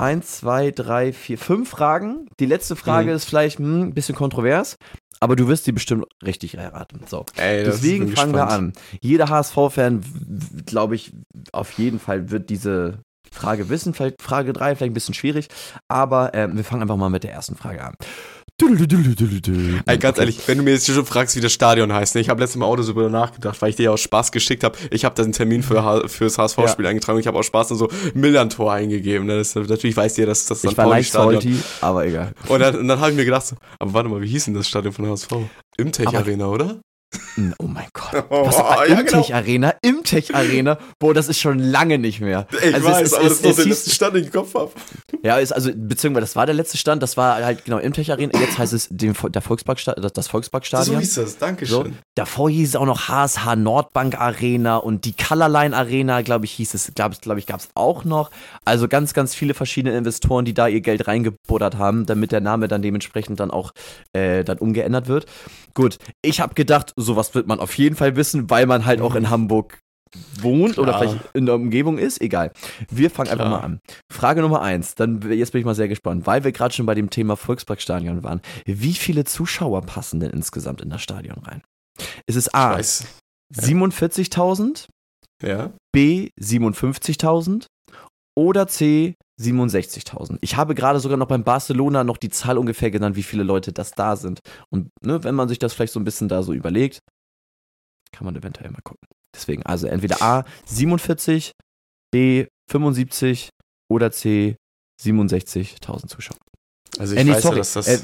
S2: Eins, zwei, drei, vier, fünf Fragen. Die letzte Frage
S1: Mhm.
S2: ist vielleicht hm, ein bisschen kontrovers, aber du wirst sie bestimmt richtig erraten. So.
S1: Ey,
S2: Deswegen fangen wir
S1: gespannt.
S2: an. Jeder HSV-Fan, glaube ich, auf jeden Fall wird diese Frage wissen. Vielleicht Frage drei, vielleicht ein bisschen schwierig, aber ähm, wir fangen einfach mal mit der ersten Frage an.
S1: Ey, ganz ehrlich, wenn du mir jetzt schon fragst, wie das Stadion heißt, ne? ich habe letztes Mal Auto darüber nachgedacht, weil ich dir ja aus Spaß geschickt habe. Ich habe da einen Termin für H fürs HSV-Spiel eingetragen und ich habe aus Spaß dann so Millantor eingegeben. Ne? Das, natürlich weißt du ja, dass das
S2: Ich war leicht salty, aber egal.
S1: Und dann, und dann habe ich mir gedacht, so, aber warte mal, wie hieß denn das Stadion von HSV? Imtech
S2: Aber-
S1: Arena, oder?
S2: Oh mein Gott.
S1: Oh,
S2: Was,
S1: ja,
S2: Im
S1: genau.
S2: Tech Arena? Im Tech Arena? Boah, das ist schon lange nicht mehr.
S1: Ich
S2: Also
S1: weiß,
S2: es,
S1: aber
S2: es,
S1: das ist der letzte Stand, den ich im Kopf habe.
S2: Ja, ist also, beziehungsweise das war der letzte Stand, das war halt genau im Tech Arena. Jetzt heißt es dem, der Volksparksta das, das
S1: So
S2: Volksparkstadion.
S1: hieß das,
S2: So.
S1: Dankeschön.
S2: Davor hieß es auch noch HSH Nordbank Arena und die Colorline Arena, glaube ich, hieß es, glaube glaub ich, gab es auch noch. Also ganz, ganz viele verschiedene Investoren, die da ihr Geld reingebuddert haben, damit der Name dann dementsprechend dann auch äh, dann umgeändert wird. Gut, ich habe gedacht, sowas wird man auf jeden Fall wissen, weil man halt auch in Hamburg wohnt oder
S1: Klar.
S2: vielleicht in der Umgebung ist, egal. Wir fangen einfach
S1: Klar.
S2: mal an. Frage Nummer eins, dann jetzt bin ich mal sehr gespannt, weil wir gerade schon bei dem Thema Volksparkstadion waren. Wie viele Zuschauer passen denn insgesamt in das Stadion rein? Ist es A,
S1: Weiß.
S2: 47.000,
S1: Ja?
S2: B 57.000 oder C 67.000. Ich habe gerade sogar noch beim Barcelona noch die Zahl ungefähr genannt, wie viele Leute das da sind. Und ne, wenn man sich das vielleicht so ein bisschen da so überlegt, kann man eventuell mal gucken. Deswegen, also entweder A 47, B 75 oder C 67.000 Zuschauer.
S1: Also ich
S2: Äh, nee,
S1: weiß
S2: sorry,
S1: ja, dass das
S2: äh,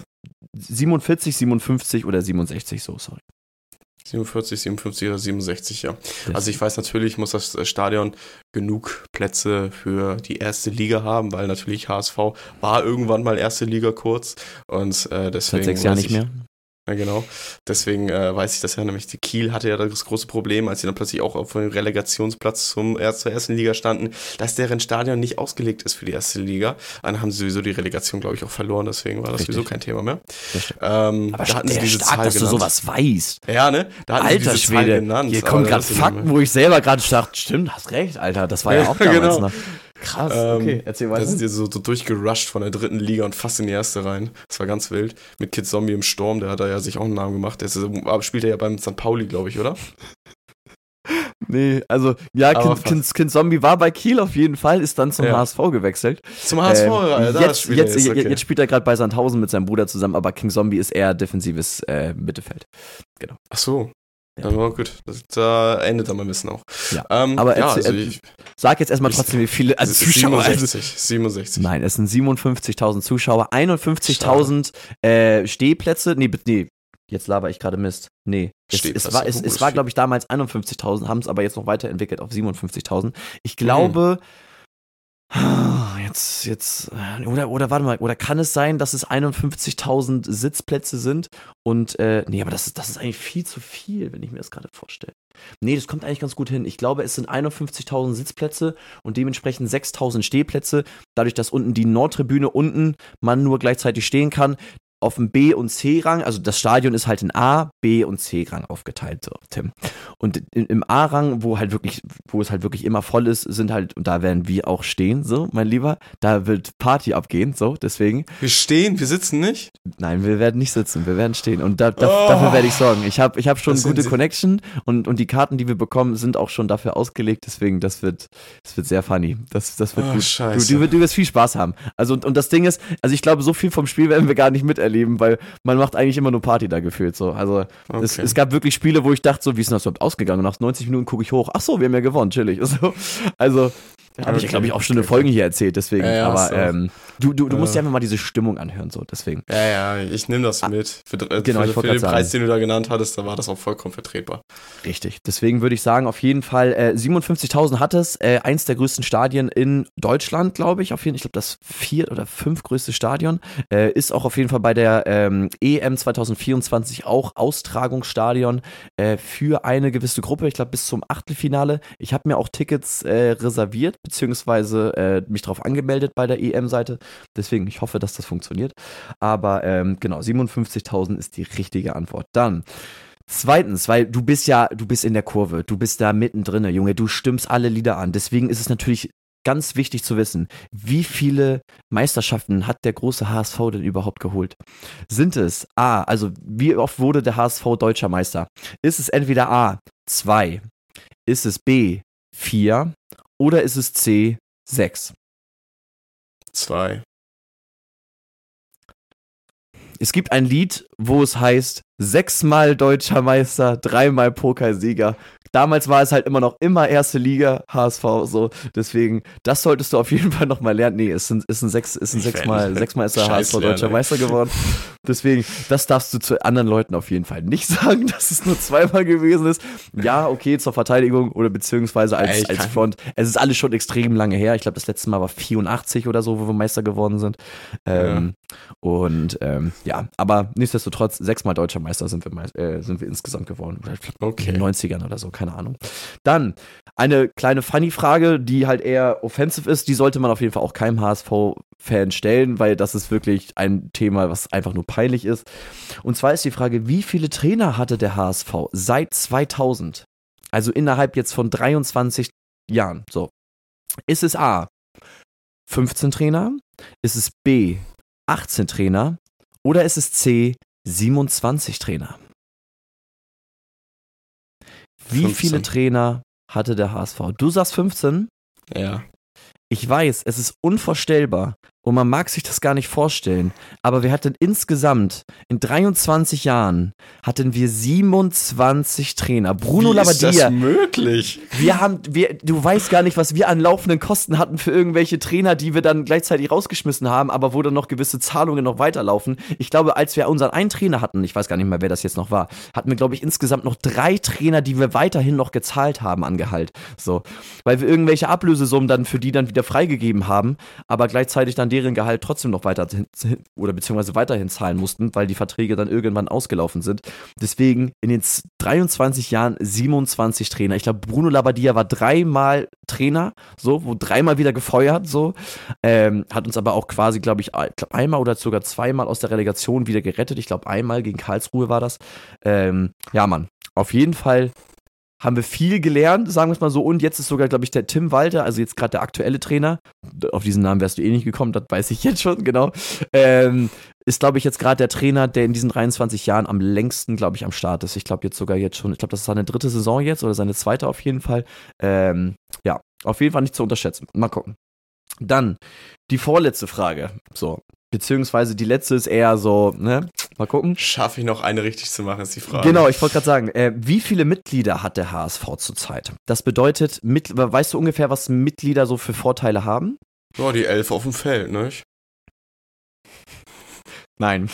S2: 47, 57 oder 67, so, sorry.
S1: 47, 57 oder 67, ja. Also ich weiß natürlich, muss das äh, Stadion genug Plätze für die erste Liga haben, weil natürlich HSV war irgendwann mal erste Liga kurz und äh, deswegen
S2: seit sechs Jahren nicht
S1: ich,
S2: mehr.
S1: Ja, genau. Deswegen äh, weiß ich das ja nämlich. Die Kiel hatte ja das große Problem, als sie dann plötzlich auch auf dem Relegationsplatz zum, äh, zur ersten Liga standen, dass deren Stadion nicht ausgelegt ist für die erste Liga. Dann haben sie sowieso die Relegation, glaube ich, auch verloren. Deswegen war das
S2: Richtig.
S1: sowieso kein Thema mehr. Ähm,
S2: Aber
S1: da hatten sie diese
S2: stark,
S1: Zahl
S2: dass du
S1: genannt.
S2: sowas weißt.
S1: Ja, ne? Da hatten
S2: Alter
S1: sie diese Zahl
S2: Schwede,
S1: genannt.
S2: hier kommen gerade Fakten, wo ich selber gerade dachte, stimmt, hast recht, Alter, das war ja
S1: Ja,
S2: auch damals
S1: genau.
S2: noch. Krass,
S1: Ähm,
S2: okay, erzähl
S1: Da sind
S2: weiter.
S1: die so, so durchgerusht von der dritten Liga und fast in die erste rein. Das war ganz wild. Mit Kid Zombie im Sturm, der hat da ja sich auch einen Namen gemacht. Der ist, aber spielt er ja beim St. Pauli, glaube ich, oder?
S2: Nee, also, ja, kind, kind, kind Zombie war bei Kiel auf jeden Fall, ist dann zum
S1: Ja.
S2: HSV gewechselt.
S1: Zum HSV,
S2: Ähm,
S1: ja, da
S2: jetzt,
S1: spielt er
S2: jetzt,
S1: jetzt, okay.
S2: jetzt spielt er gerade bei Sandhausen mit seinem Bruder zusammen, aber King Zombie ist eher defensives äh, Mittelfeld.
S1: Ach so.
S2: Ja.
S1: War gut. Da endet dann mein Wissen auch.
S2: Ja.
S1: Ähm,
S2: Aber
S1: ja, also ich,
S2: Sag jetzt erstmal trotzdem, wie viele, also Zuschauer. Also,
S1: 67. 67.
S2: nein, es sind 57.000 Zuschauer, 51.000 äh, Stehplätze. Nee, nee, jetzt laber ich gerade Mist. Nee, es, es war, es, es war glaube ich, damals 51.000, haben es aber jetzt noch weiterentwickelt auf 57.000. Ich glaube, Ah, Jetzt, jetzt, äh, oder, oder warte mal, oder kann es sein, dass es 51.000 Sitzplätze sind? Und, äh, nee, aber das ist, das ist eigentlich viel zu viel, wenn ich mir das gerade vorstelle. Nee, das kommt eigentlich ganz gut hin. Ich glaube, es sind 51.000 Sitzplätze und dementsprechend 6.000 Stehplätze. Dadurch, dass unten die Nordtribüne unten man nur gleichzeitig stehen kann. Auf dem B- und C-Rang, also das Stadion ist halt in A, B- und C-Rang aufgeteilt, so, Tim. Und im A-Rang, wo halt wirklich, wo es halt wirklich immer voll ist, sind halt, und da werden wir auch stehen, so, mein Lieber, da wird Party abgehen, so, deswegen.
S1: Wir stehen, wir sitzen nicht.
S2: Nein, wir werden nicht sitzen, wir werden stehen. Und da, da,
S1: Oh.
S2: dafür werde ich sorgen. Ich habe ich hab schon gute
S1: Sie-
S2: Connection und, und die Karten, die wir bekommen, sind auch schon dafür ausgelegt. Deswegen, das wird, das wird sehr funny. Das, das wird
S1: Oh,
S2: gut. Du,
S1: scheiße.
S2: du, wirst- du wirst viel Spaß haben. Also, und, und das Ding ist, also ich glaube, so viel vom Spiel werden wir gar nicht miterleben, weil man macht eigentlich immer nur Party da gefühlt. So. Also es,
S1: Okay.
S2: es gab wirklich Spiele, wo ich dachte, so, wie ist denn das überhaupt ausgegangen? Und nach 90 Minuten gucke ich hoch, ach so, wir haben ja gewonnen, chillig. So, also, habe ich
S1: Okay,
S2: glaube ich, auch schon eine Folge hier erzählt, deswegen.
S1: Ja, ja,
S2: aber ähm, du, du, du musst
S1: Äh.
S2: dir einfach mal diese Stimmung anhören, so, deswegen.
S1: Ja, ja, ich nehme das mit. Für, äh,
S2: genau,
S1: für,
S2: ich
S1: für
S2: wollte
S1: den
S2: grad
S1: Preis,
S2: sagen.
S1: den du da genannt hattest, da war das auch vollkommen vertretbar.
S2: Richtig. Deswegen würde ich sagen, auf jeden Fall, äh, 57.000 hat es. Äh, eins der größten Stadien in Deutschland, glaube ich. Auf jeden, ich glaube, das viert oder fünf größte Stadion. Äh, ist auch auf jeden Fall bei der ähm, EM 2024 auch Austragungsstadion äh, für eine gewisse Gruppe. Ich glaube, bis zum Achtelfinale. Ich habe mir auch Tickets äh, reserviert, beziehungsweise äh, mich darauf angemeldet bei der EM-Seite. Deswegen, ich hoffe, dass das funktioniert. Aber ähm, genau, 57.000 ist die richtige Antwort. Dann. Zweitens, weil du bist ja, du bist in der Kurve, du bist da mittendrin, Junge, du stimmst alle Lieder an. Deswegen ist es natürlich ganz wichtig zu wissen, wie viele Meisterschaften hat der große HSV denn überhaupt geholt? Sind es A, also wie oft wurde der HSV deutscher Meister? Ist es entweder A, 2, ist es B, 4 oder ist es C, 6?
S1: Zwei.
S2: Es gibt ein Lied, wo es heißt, sechsmal deutscher Meister, dreimal Pokalsieger. Damals war es halt immer noch immer erste Liga, HSV, so. Deswegen, das solltest du auf jeden Fall nochmal lernen. Nee, es sind, es sind sechs, es sind
S1: Ich werd
S2: sechsmal, sechsmal ist der HSV deutscher
S1: lernen, ey.
S2: Meister geworden. Deswegen, das darfst du zu anderen Leuten auf jeden Fall nicht sagen, dass es nur zweimal gewesen ist. Ja, okay, zur Verteidigung oder beziehungsweise als,
S1: Ey,
S2: als Front. Es ist alles schon extrem lange her. Ich glaube, das letzte Mal war 84 oder so, wo wir Meister geworden sind. Ähm, Und ähm, ja, aber nichtsdestotrotz, sechsmal deutscher Meister sind wir, äh, sind wir insgesamt geworden.
S1: Okay.
S2: in den 90ern oder so, keine Ahnung. Dann eine kleine Funny-Frage, die halt eher offensive ist, die sollte man auf jeden Fall auch keinem HSV-Fan stellen, weil das ist wirklich ein Thema, was einfach nur peinlich ist. Und zwar ist die Frage, wie viele Trainer hatte der HSV seit 2000? Also innerhalb jetzt von 23 Jahren. So. Ist es A, 15 Trainer? Ist es B, 18 Trainer? Oder ist es C, 27 Trainer? Wie
S1: 15.
S2: viele Trainer hatte der HSV? Du sagst 15?
S1: Ja.
S2: Ich weiß, es ist unvorstellbar. Und man mag sich das gar nicht vorstellen. Aber wir hatten insgesamt in 23 Jahren hatten wir 27 Trainer. Bruno
S1: Wie ist
S2: Labbadia.
S1: das möglich?
S2: Wir haben, wir, du weißt gar nicht, was wir an laufenden Kosten hatten für irgendwelche Trainer, die wir dann gleichzeitig rausgeschmissen haben, aber wo dann noch gewisse Zahlungen noch weiterlaufen. Ich glaube, als wir unseren einen Trainer hatten, ich weiß gar nicht mehr, wer das jetzt noch war, hatten wir, glaube ich, insgesamt noch drei Trainer, die wir weiterhin noch gezahlt haben an Gehalt. So. Weil wir irgendwelche Ablösesummen dann für die dann wieder freigegeben haben, aber gleichzeitig dann deren Gehalt trotzdem noch weiter oder beziehungsweise weiterhin zahlen mussten, weil die Verträge dann irgendwann ausgelaufen sind. Deswegen in den 23 Jahren 27 Trainer. Ich glaube, Bruno Labbadia war dreimal Trainer, so, wo dreimal wieder gefeuert, so. Ähm, hat uns aber auch quasi, glaube ich, glaub, einmal oder sogar zweimal aus der Relegation wieder gerettet. Ich glaube, einmal gegen Karlsruhe war das. Ähm, ja, Mann. Auf jeden Fall haben wir viel gelernt, sagen wir es mal so. Und jetzt ist sogar, glaube ich, der Tim Walter, also jetzt gerade der aktuelle Trainer. Auf diesen Namen wärst du eh nicht gekommen, das weiß ich jetzt schon, genau. Ähm, ist, glaube ich, jetzt gerade der Trainer, der in diesen 23 Jahren am längsten, glaube ich, am Start ist. Ich glaube jetzt sogar jetzt schon, ich glaube, das ist seine dritte Saison jetzt oder seine zweite auf jeden Fall. Ähm, ja, auf jeden Fall nicht zu unterschätzen. Mal gucken. Dann die vorletzte Frage. So, beziehungsweise die letzte ist eher so, ne? Mal gucken.
S1: Schaffe ich noch eine richtig zu machen, ist die Frage.
S2: Genau, ich wollte gerade sagen, äh, wie viele Mitglieder hat der HSV zurzeit? Das bedeutet, mit, weißt du ungefähr, was Mitglieder so für Vorteile haben?
S1: Ja, die elf auf dem Feld, ne?
S2: Nein.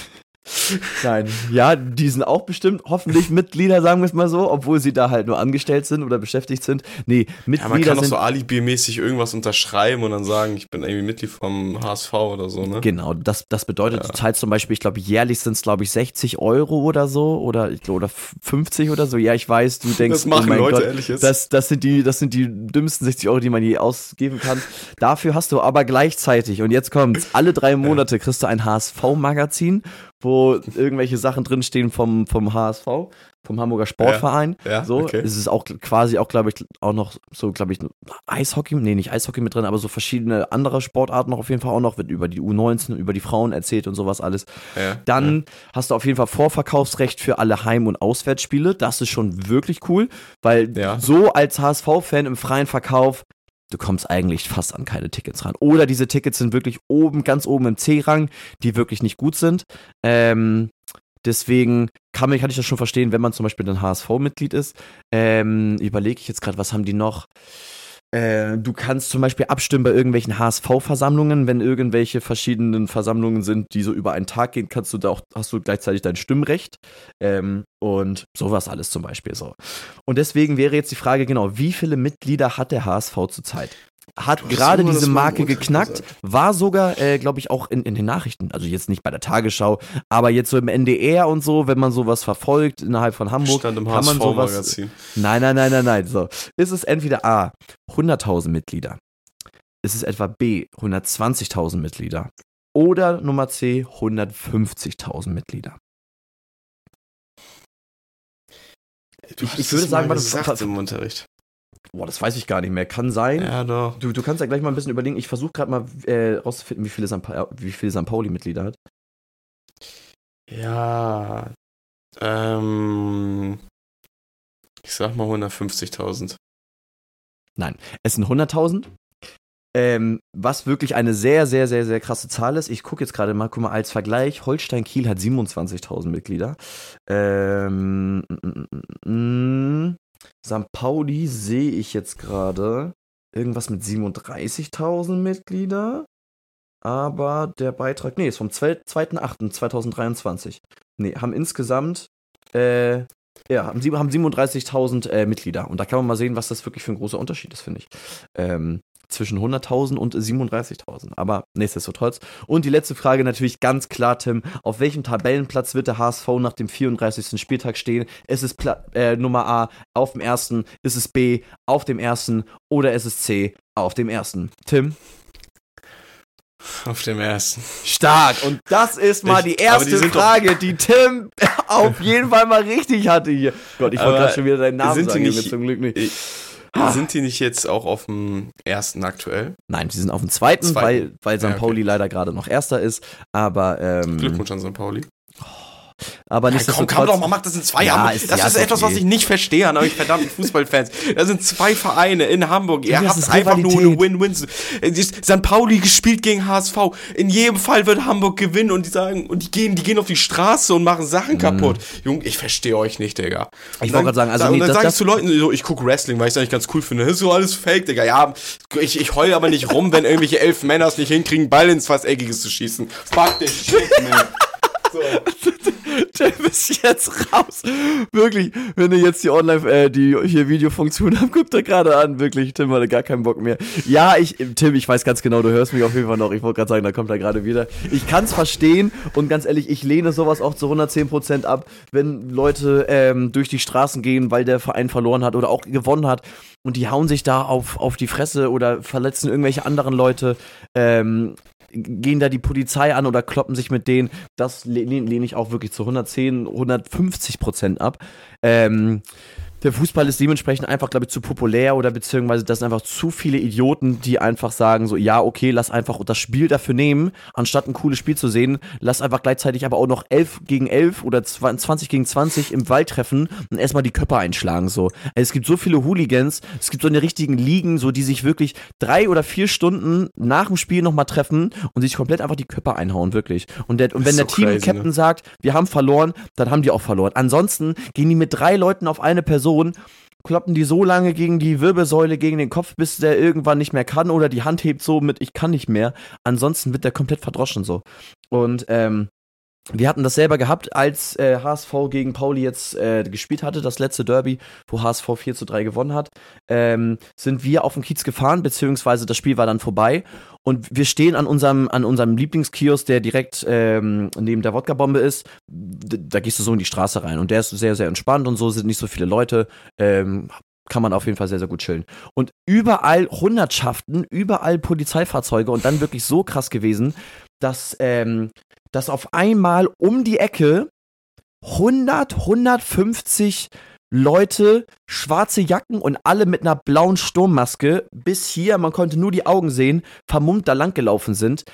S2: Nein, ja, die sind auch bestimmt hoffentlich Mitglieder, sagen wir es mal so, obwohl sie da halt nur angestellt sind oder beschäftigt sind. Nee, Mitglieder
S1: Ja, man kann doch
S2: sind
S1: so Alibi-mäßig irgendwas unterschreiben und dann sagen, ich bin irgendwie Mitglied vom HSV oder so, ne?
S2: Genau, das, das bedeutet,
S1: Ja.
S2: du zahlst zum Beispiel, ich glaube, jährlich sind es, glaube ich, 60 Euro oder so oder, oder 50 oder so. Ja, ich weiß, du denkst,
S1: Das machen
S2: oh mein
S1: Leute,
S2: Gott,
S1: ehrlich jetzt.
S2: das, das, sind die, das sind die dümmsten 60 Euro, die man je ausgeben kann. Dafür hast du aber gleichzeitig, und jetzt kommt's, alle drei Monate kriegst du ein HSV-Magazin, wo irgendwelche Sachen drinstehen vom, vom HSV, vom Hamburger Sportverein.
S1: ja,
S2: so,
S1: okay.
S2: es ist auch quasi auch, glaube ich, auch noch so, glaube ich, Eishockey, nee, nicht Eishockey mit drin, aber so verschiedene andere Sportarten noch auf jeden Fall auch noch, wird über die U19, über die Frauen erzählt und sowas alles.
S1: Ja,
S2: Dann hast du auf jeden Fall Vorverkaufsrecht für alle Heim- und Auswärtsspiele. Das ist schon wirklich cool, weil
S1: Ja.
S2: so als HSV-Fan im freien Verkauf, du kommst eigentlich fast an keine Tickets ran. Oder diese Tickets sind wirklich oben, ganz oben im C-Rang, die wirklich nicht gut sind. Ähm, deswegen kann, man- kann ich das schon verstehen, wenn man zum Beispiel ein HSV-Mitglied ist. Ähm, Überlege ich jetzt gerade, was haben die noch? Äh, du kannst zum Beispiel abstimmen bei irgendwelchen HSV-Versammlungen, wenn irgendwelche verschiedenen Versammlungen sind, die so über einen Tag gehen, kannst du da auch, hast du gleichzeitig dein Stimmrecht ähm, und sowas alles zum Beispiel so. Und deswegen wäre jetzt die Frage genau, wie viele Mitglieder hat der HSV zurzeit? Hat gerade diese
S1: das
S2: Marke geknackt,
S1: gesagt.
S2: war sogar, äh, glaube ich, auch in, in den Nachrichten, also jetzt nicht bei der Tagesschau, aber jetzt so im NDR und so, wenn man sowas verfolgt innerhalb von Hamburg,
S1: Stand im
S2: kann man sowas
S1: HSV-Magazin.
S2: Nein, nein, nein, nein, nein. So. Ist es entweder A, 100.000 Mitglieder? Ist es etwa B, 120.000 Mitglieder? Oder Nummer C, 150.000 Mitglieder?
S1: Du
S2: Ich- ich würde sagen,
S1: gesagt
S2: was-
S1: im Unterricht.
S2: Boah, das weiß ich gar nicht mehr. Kann sein.
S1: Ja, doch.
S2: Du, du kannst ja gleich mal ein bisschen überlegen. Ich versuche gerade mal äh, rauszufinden, wie viele St. Pa wie viele St. Pauli-Mitglieder hat.
S1: Ja. Ähm. Ich sag mal 150.000.
S2: Es sind 100.000. Ähm, was wirklich eine sehr, sehr, sehr, sehr krasse Zahl ist. Ich gucke jetzt gerade mal, guck mal, als Vergleich, Holstein Kiel hat 27.000 Mitglieder. Ähm, mm, mm, mm, St. Pauli sehe ich jetzt gerade irgendwas mit 37.000 Mitglieder. Aber der Beitrag, nee, ist vom 2.8.2023. Nee, haben insgesamt, äh, ja, haben, sieb- haben 37.000 äh, Mitglieder. Und da kann man mal sehen, was das wirklich für ein großer Unterschied ist, finde ich. Ähm, zwischen 100.000 und 37.000. Aber nichtsdestotrotz. Und die letzte Frage natürlich ganz klar, Tim. Auf welchem Tabellenplatz wird der HSV nach dem 34. Spieltag stehen? Ist es Pla äh, Nummer A auf dem ersten? Ist es B auf dem ersten? Oder ist es C auf dem ersten? Tim?
S1: Auf dem ersten.
S2: Stark. Und das ist mal
S1: Ich-
S2: die
S1: die
S2: erste
S1: doch-
S2: Frage, die Tim auf jeden Fall mal richtig hatte hier. Gott, ich wollte gerade schon wieder deinen Namen
S1: die
S2: sagen,
S1: nicht-
S2: zum Glück nicht.
S1: Ich- Sind die nicht jetzt auch auf dem ersten aktuell?
S2: Nein, sie sind auf dem zweiten,
S1: Zweiten.
S2: weil, weil St.
S1: Ja, okay.
S2: Pauli leider gerade noch Erster ist. Aber, ähm,
S1: Glückwunsch an St. Pauli.
S2: Aber
S1: Ja,
S2: nicht
S1: komm, komm doch, man macht das in zwei
S2: Ja,
S1: Hamburg.
S2: ist-
S1: Das
S2: ja,
S1: ist
S2: ist
S1: etwas,
S2: okay.
S1: was ich nicht verstehe an euch verdammten Fußballfans. Da sind zwei Vereine in Hamburg. Ihr
S2: Ja,
S1: habt einfach nur eine. Win-Win. St. Pauli gespielt gegen HSV. In jedem Fall wird Hamburg gewinnen und die sagen, und die gehen, die gehen auf die Straße und machen Sachen kaputt. Junge, ich verstehe euch nicht, Digga.
S2: Mhm. Ich wollte gerade sagen, also
S1: und
S2: nee,
S1: dann
S2: das-
S1: sage ich zu Leuten, so, ich gucke Wrestling, weil ich es eigentlich ganz cool finde. Das ist so alles fake, Digga. Ja, ich, ich heule aber nicht rum, wenn irgendwelche elf Männer es nicht hinkriegen, Ball ins fast Eckiges zu schießen. Fuck the shit, man.
S2: Der ist jetzt raus. Wirklich, wenn ihr jetzt die Online, äh, die hier Videofunktion habt, guckt er gerade an. Wirklich, Tim hatte gar keinen Bock mehr. Ja, ich, Tim, ich weiß ganz genau, du hörst mich auf jeden Fall noch. Ich wollte gerade sagen, da kommt er gerade wieder. Ich kann es verstehen und ganz ehrlich, ich lehne sowas auch zu 110% ab, wenn Leute ähm, durch die Straßen gehen, weil der Verein verloren hat oder auch gewonnen hat und die hauen sich da auf, auf die Fresse oder verletzen irgendwelche anderen Leute. Ähm, gehen da die Polizei an oder kloppen sich mit denen. Das lehne lehne ich auch wirklich zu 110, 150 Prozent ab. Ähm, der Fußball ist dementsprechend einfach, glaube ich, zu populär oder beziehungsweise das sind einfach zu viele Idioten, die einfach sagen so, ja, okay, lass einfach das Spiel dafür nehmen, anstatt ein cooles Spiel zu sehen, lass einfach gleichzeitig aber auch noch 11 gegen 11 oder 20 gegen 20 im Wald treffen und erstmal die Köpfe einschlagen so. Es gibt so viele Hooligans, es gibt so eine richtigen Ligen, so die sich wirklich drei oder vier Stunden nach dem Spiel nochmal treffen und sich komplett einfach die Köpfe einhauen, wirklich. Und, der, und wenn
S1: so
S2: der Team-Captain
S1: crazy,
S2: sagt, wir haben verloren, dann haben die auch verloren. Ansonsten gehen die mit drei Leuten auf eine Person, kloppen die so lange gegen die Wirbelsäule, gegen den Kopf, bis der irgendwann nicht mehr kann oder die Hand hebt so mit, ich kann nicht mehr. Ansonsten wird der komplett verdroschen so. Und ähm, wir hatten das selber gehabt, als äh, HSV gegen Pauli jetzt äh, gespielt hatte, das letzte Derby, wo HSV 4 zu 3 gewonnen hat, ähm, sind wir auf den Kiez gefahren, beziehungsweise das Spiel war dann vorbei und wir stehen an unserem, an unserem Lieblingskiosk, der direkt ähm, neben der Wodka-Bombe ist. D da gehst du so in die Straße rein und der ist sehr, sehr entspannt und so sind nicht so viele Leute. Ähm, kann man auf jeden Fall sehr, sehr gut chillen. Und überall Hundertschaften, überall Polizeifahrzeuge und dann wirklich so krass gewesen, dass, ähm, dass auf einmal um die Ecke 100, 150 Leute, schwarze Jacken und alle mit einer blauen Sturmmaske bis hier, man konnte nur die Augen sehen, vermummt da langgelaufen sind.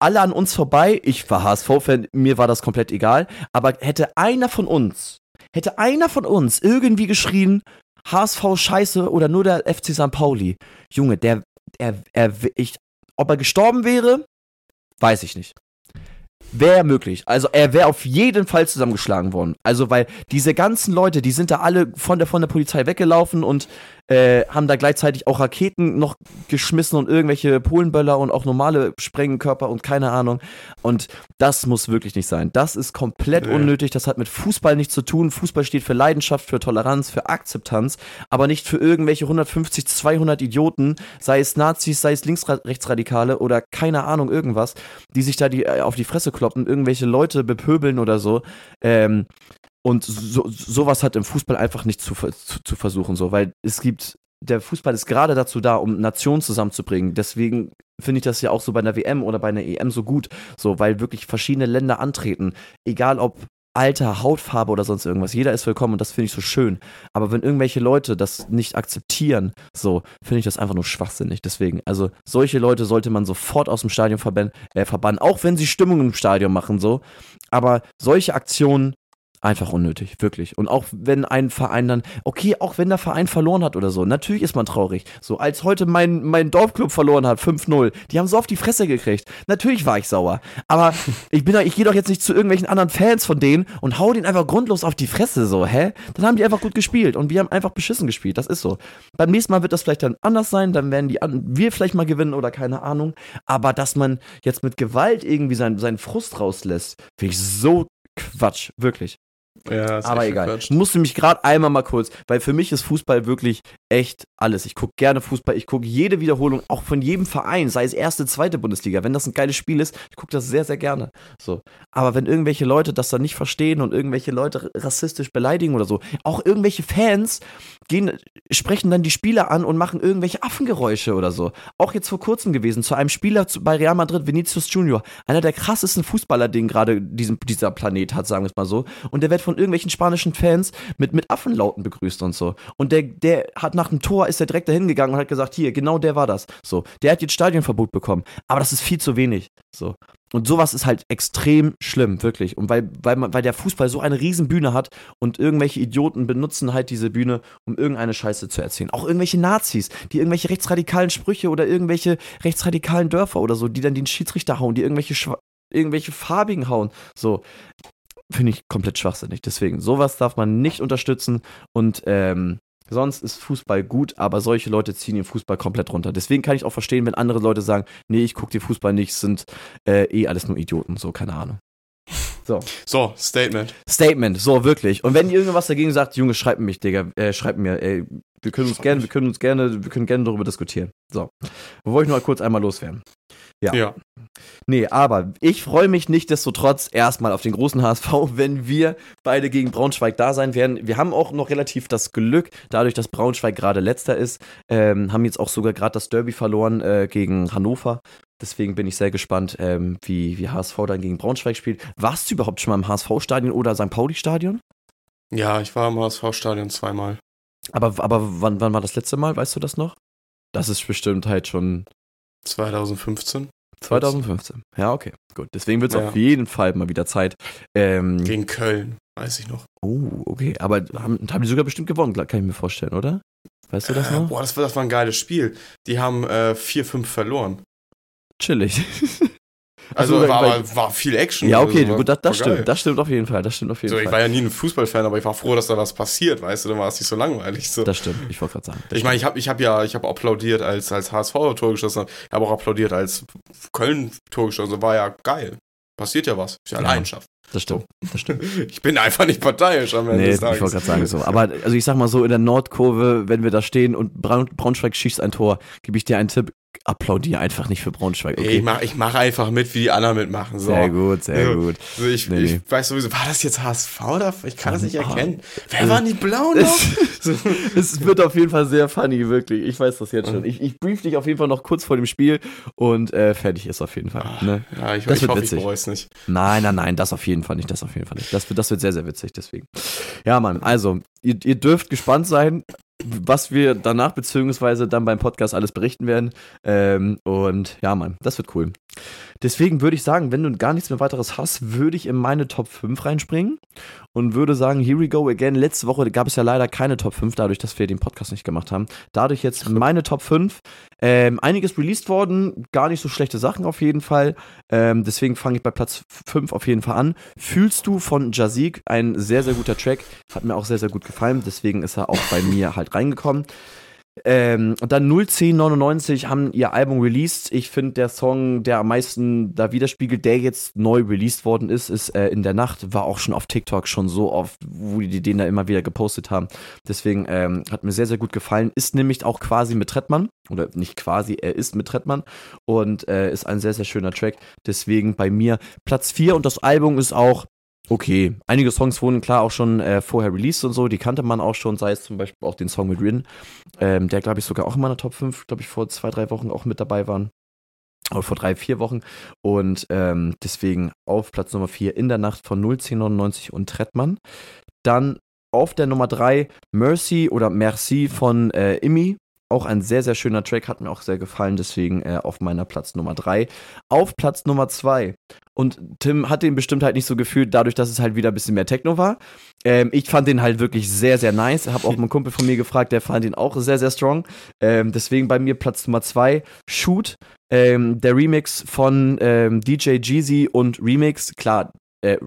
S2: Alle an uns vorbei, ich war HSV-Fan, mir war das komplett egal, aber hätte einer von uns, hätte einer von uns irgendwie geschrien, HSV scheiße oder nur der FC St. Pauli, Junge, der, er, er, ich, ob er gestorben wäre, weiß ich nicht. Wäre möglich. Also er wäre auf jeden Fall zusammengeschlagen worden. Also weil diese ganzen Leute, die sind da alle von der, von der Polizei weggelaufen und äh, haben da gleichzeitig auch Raketen noch geschmissen und irgendwelche Polenböller und auch normale Sprengkörper und keine Ahnung. Und das muss wirklich nicht sein. Das ist komplett
S1: Nee.
S2: unnötig. Das hat mit Fußball nichts zu tun. Fußball steht für Leidenschaft, für Toleranz, für Akzeptanz, aber nicht für irgendwelche 150, 200 Idioten, sei es Nazis, sei es Linksrechtsradikale oder keine Ahnung irgendwas, die sich da die, äh, auf die Fresse kloppen, irgendwelche Leute bepöbeln oder so. Ähm, und so, sowas hat im Fußball einfach nicht zu, zu, zu versuchen, so, weil es gibt, der Fußball ist gerade dazu da, um Nationen zusammenzubringen. Deswegen finde ich das ja auch so bei einer WM oder bei einer EM so gut, so, weil wirklich verschiedene Länder antreten, egal ob Alter, Hautfarbe oder sonst irgendwas. Jeder ist willkommen und das finde ich so schön. Aber wenn irgendwelche Leute das nicht akzeptieren, so, finde ich das einfach nur schwachsinnig. Deswegen, also solche Leute sollte man sofort aus dem Stadion verbannen, äh, verbannen, auch wenn sie Stimmung im Stadion machen, so. Aber solche Aktionen einfach unnötig, wirklich. Und auch wenn ein Verein dann, okay, auch wenn der Verein verloren hat oder so, natürlich ist man traurig. So, als heute mein, mein Dorfclub verloren hat, 5-0, die haben so auf die Fresse gekriegt. Natürlich war ich sauer. Aber ich bin doch, ich gehe doch jetzt nicht zu irgendwelchen anderen Fans von denen und hau denen einfach grundlos auf die Fresse, so, hä? Dann haben die einfach gut gespielt und wir haben einfach beschissen gespielt, das ist so. Beim nächsten Mal wird das vielleicht dann anders sein, dann werden die wir vielleicht mal gewinnen oder keine Ahnung. Aber dass man jetzt mit Gewalt irgendwie seinen, seinen Frust rauslässt, finde ich so Quatsch, wirklich.
S1: Ja,
S2: Aber egal.
S1: Quatsch.
S2: Musste mich gerade einmal mal kurz, weil für mich ist Fußball wirklich echt alles. Ich gucke gerne Fußball, ich gucke jede Wiederholung, auch von jedem Verein, sei es erste, zweite Bundesliga. Wenn das ein geiles Spiel ist, ich gucke das sehr, sehr gerne. So. Aber wenn irgendwelche Leute das dann nicht verstehen und irgendwelche Leute rassistisch beleidigen oder so, auch irgendwelche Fans gehen, sprechen dann die Spieler an und machen irgendwelche Affengeräusche oder so. Auch jetzt vor kurzem gewesen, zu einem Spieler bei Real Madrid, Vinicius Junior, einer der krassesten Fußballer, den gerade dieser Planet hat, sagen wir es mal so. Und der wird von irgendwelchen spanischen Fans mit, mit Affenlauten begrüßt und so. Und der, der hat nach dem Tor, ist der direkt dahin gegangen und hat gesagt, hier, genau der war das. So, der hat jetzt Stadionverbot bekommen. Aber das ist viel zu wenig. So. Und sowas ist halt extrem schlimm, wirklich. Und weil, weil, man, weil der Fußball so eine riesen Bühne hat und irgendwelche Idioten benutzen halt diese Bühne, um irgendeine Scheiße zu erzählen. Auch irgendwelche Nazis, die irgendwelche rechtsradikalen Sprüche oder irgendwelche rechtsradikalen Dörfer oder so, die dann den Schiedsrichter hauen, die irgendwelche, irgendwelche farbigen hauen. So, finde ich komplett schwachsinnig. Deswegen, sowas darf man nicht unterstützen und ähm, sonst ist Fußball gut, aber solche Leute ziehen den Fußball komplett runter. Deswegen kann ich auch verstehen, wenn andere Leute sagen, nee, ich gucke den Fußball nicht, sind äh, eh alles nur Idioten, so, keine Ahnung.
S1: So. So, Statement.
S2: Statement, so, wirklich. Und wenn ihr irgendwas dagegen sagt, Junge, schreibt mich, Digga, äh, schreibt mir, ey, wir können uns gerne, wir können uns gerne, wir können gerne darüber diskutieren. So. Wo wollte ich nur kurz einmal loswerden. Ja. ja. Nee, aber ich freue mich nicht desto trotz erstmal auf den großen HSV, wenn wir beide gegen Braunschweig da sein werden. Wir haben auch noch relativ das Glück, dadurch, dass Braunschweig gerade letzter ist, ähm, haben jetzt auch sogar gerade das Derby verloren äh, gegen Hannover. Deswegen bin ich sehr gespannt, ähm, wie, wie HSV dann gegen Braunschweig spielt. Warst du überhaupt schon mal im HSV-Stadion oder St. Pauli-Stadion?
S1: Ja, ich war im HSV-Stadion zweimal.
S2: Aber, aber wann, wann war das letzte Mal? Weißt du das noch? Das ist bestimmt halt schon
S1: 2015.
S2: 2015. Ja, okay. Gut. Deswegen wird es ja. auf jeden Fall mal wieder Zeit. Ähm,
S1: Gegen Köln, weiß ich noch.
S2: Oh, okay. Aber haben, haben die sogar bestimmt gewonnen, kann ich mir vorstellen, oder? Weißt du das äh, noch?
S1: Boah, das war, das war ein geiles Spiel. Die haben 4-5 äh, verloren.
S2: Chillig.
S1: Also, also war, war, war, viel Action.
S2: Ja, okay, also, gut, das, das stimmt. Das stimmt auf jeden Fall. Das stimmt auf jeden
S1: so,
S2: Fall.
S1: Ich war ja nie ein Fußballfan, aber ich war froh, dass da was passiert, weißt du, dann war es nicht so langweilig. So.
S2: Das stimmt, ich wollte gerade sagen.
S1: Ich meine, ich habe ich hab ja, ich habe applaudiert, als, als HSV Tor geschossen hat. Ich habe auch applaudiert, als Köln Tor geschossen hat. War ja geil. Passiert ja was. Ist ja, ja. Leidenschaft.
S2: Das stimmt, das stimmt.
S1: Ich bin einfach nicht parteiisch am Ende nee, des
S2: Tages. ich wollte gerade sagen so. Aber also ich sag mal so, in der Nordkurve, wenn wir da stehen und Braunschweig schießt ein Tor, gebe ich dir einen Tipp, applaudiere einfach nicht für Braunschweig.
S1: Okay. Ich mache ich mach einfach mit, wie die anderen mitmachen. So.
S2: Sehr gut, sehr gut.
S1: Also ich, nee. ich, weiß sowieso, war das jetzt HSV oder? Ich kann das nicht erkennen. Wer waren die Blauen noch?
S2: es wird auf jeden Fall sehr funny, wirklich. Ich weiß das jetzt schon. Ich, ich brief dich auf jeden Fall noch kurz vor dem Spiel und äh, fertig ist auf jeden Fall. Ne?
S1: Ja, ich, das ich hoffe, witzig. ich bereue es nicht.
S2: Nein, nein, nein, das auf jeden Fall nicht. Das auf jeden Fall nicht. Das wird, das wird sehr, sehr witzig, deswegen. Ja, Mann, also, ihr, ihr dürft gespannt sein was wir danach beziehungsweise dann beim Podcast alles berichten werden. Ähm, und ja, Mann, das wird cool. Deswegen würde ich sagen, wenn du gar nichts mehr weiteres hast, würde ich in meine Top 5 reinspringen und würde sagen, here we go again. Letzte Woche gab es ja leider keine Top 5, dadurch, dass wir den Podcast nicht gemacht haben. Dadurch jetzt meine Top 5. Ähm, einiges released worden, gar nicht so schlechte Sachen auf jeden Fall. Ähm, deswegen fange ich bei Platz 5 auf jeden Fall an. Fühlst du von Jazik, ein sehr, sehr guter Track. Hat mir auch sehr, sehr gut gefallen. Deswegen ist er auch bei mir halt reingekommen. Ähm, und dann 01099 haben ihr Album released. Ich finde, der Song, der am meisten da widerspiegelt, der jetzt neu released worden ist, ist äh, In der Nacht. War auch schon auf TikTok schon so oft, wo die den da immer wieder gepostet haben. Deswegen ähm, hat mir sehr, sehr gut gefallen. Ist nämlich auch quasi mit Trettmann. Oder nicht quasi, er ist mit Trettmann. Und äh, ist ein sehr, sehr schöner Track. Deswegen bei mir Platz 4 und das Album ist auch okay. Einige Songs wurden klar auch schon äh, vorher released und so, die kannte man auch schon, sei es zum Beispiel auch den Song mit Rin, ähm, der glaube ich sogar auch in meiner Top 5, glaube ich, vor zwei, drei Wochen auch mit dabei waren. Oder vor drei, vier Wochen. Und ähm, deswegen auf Platz Nummer 4 in der Nacht von 01099 und Trettmann. Dann auf der Nummer 3 Mercy oder Merci von äh, Immi auch ein sehr, sehr schöner Track, hat mir auch sehr gefallen, deswegen äh, auf meiner Platz Nummer 3. Auf Platz Nummer 2. Und Tim hat den bestimmt halt nicht so gefühlt, dadurch, dass es halt wieder ein bisschen mehr Techno war. Ähm, ich fand den halt wirklich sehr, sehr nice. Habe auch einen Kumpel von mir gefragt, der fand ihn auch sehr, sehr strong. Ähm, deswegen bei mir Platz Nummer 2. Shoot. Ähm, der Remix von ähm, DJ Jeezy und Remix. Klar, äh,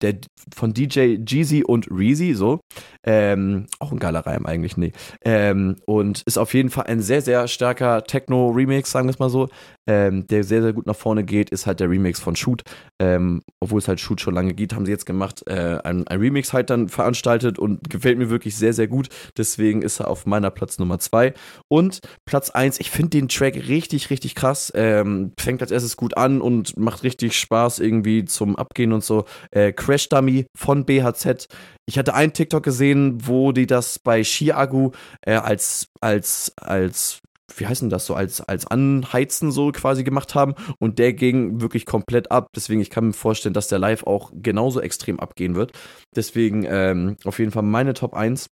S2: der von DJ Jeezy und Reezy, so. Ähm, auch ein geiler Reim eigentlich, nee. Ähm, und ist auf jeden Fall ein sehr, sehr starker Techno-Remix, sagen wir es mal so, ähm, der sehr, sehr gut nach vorne geht, ist halt der Remix von Shoot. Ähm, obwohl es halt Shoot schon lange geht, haben sie jetzt gemacht, äh, ein, ein, Remix halt dann veranstaltet und gefällt mir wirklich sehr, sehr gut. Deswegen ist er auf meiner Platz Nummer 2. Und Platz 1, ich finde den Track richtig, richtig krass. Ähm, fängt als erstes gut an und macht richtig Spaß irgendwie zum Abgehen und so. Äh, Crash Dummy von BHZ. Ich hatte einen TikTok gesehen, wo die das bei Shiagu äh, als, als, als wie heißt denn das so, als, als Anheizen so quasi gemacht haben und der ging wirklich komplett ab. Deswegen, ich kann mir vorstellen, dass der live auch genauso extrem abgehen wird. Deswegen ähm, auf jeden Fall meine Top 1.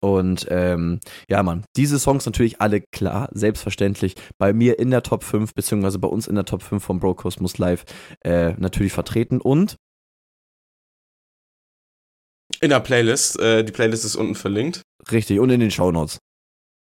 S2: Und ähm, ja, Mann, diese Songs natürlich alle klar, selbstverständlich bei mir in der Top 5, beziehungsweise bei uns in der Top 5 von Bro Cosmos Live äh, natürlich vertreten. Und
S1: in der Playlist, äh, die Playlist ist unten verlinkt.
S2: Richtig, und in den Show Notes.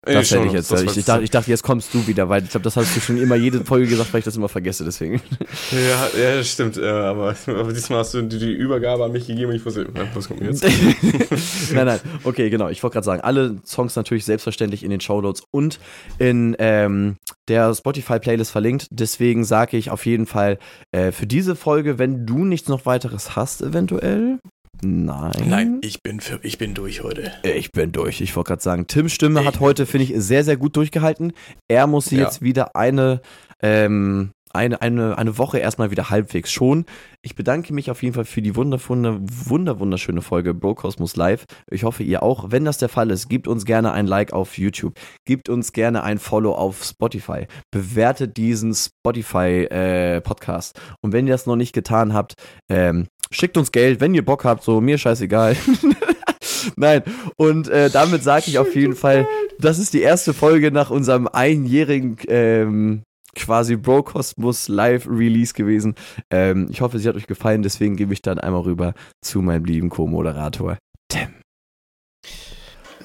S2: Das hätte ich jetzt. Ich, ich, dachte, ich dachte, jetzt kommst du wieder, weil ich glaube, das hast du schon immer jede Folge gesagt, weil ich das immer vergesse, deswegen.
S1: Ja, ja das stimmt. aber, aber, diesmal hast du die, die, Übergabe an mich gegeben und ich wusste, was kommt jetzt?
S2: nein, nein. Okay, genau. Ich wollte gerade sagen, alle Songs natürlich selbstverständlich in den Show Notes und in ähm, der Spotify-Playlist verlinkt. Deswegen sage ich auf jeden Fall äh, für diese Folge, wenn du nichts noch weiteres hast, eventuell, Nein.
S1: Nein, ich bin, für, ich bin durch heute.
S2: Ich bin durch. Ich wollte gerade sagen, Tims Stimme ich hat heute, finde ich, sehr, sehr gut durchgehalten. Er muss ja. jetzt wieder eine, ähm, eine, eine, eine Woche erstmal wieder halbwegs schon. Ich bedanke mich auf jeden Fall für die wundervolle, wunder, wunderschöne Folge Bro Cosmos Live. Ich hoffe, ihr auch. Wenn das der Fall ist, gebt uns gerne ein Like auf YouTube. Gebt uns gerne ein Follow auf Spotify. Bewertet diesen Spotify-Podcast. Äh, Und wenn ihr das noch nicht getan habt, ähm, schickt uns Geld, wenn ihr Bock habt, so mir scheißegal. Nein, und äh, damit sage ich auf jeden Fall, das ist die erste Folge nach unserem einjährigen ähm, quasi Bro Cosmos Live Release gewesen. Ähm, ich hoffe, sie hat euch gefallen, deswegen gebe ich dann einmal rüber zu meinem lieben Co-Moderator Tim.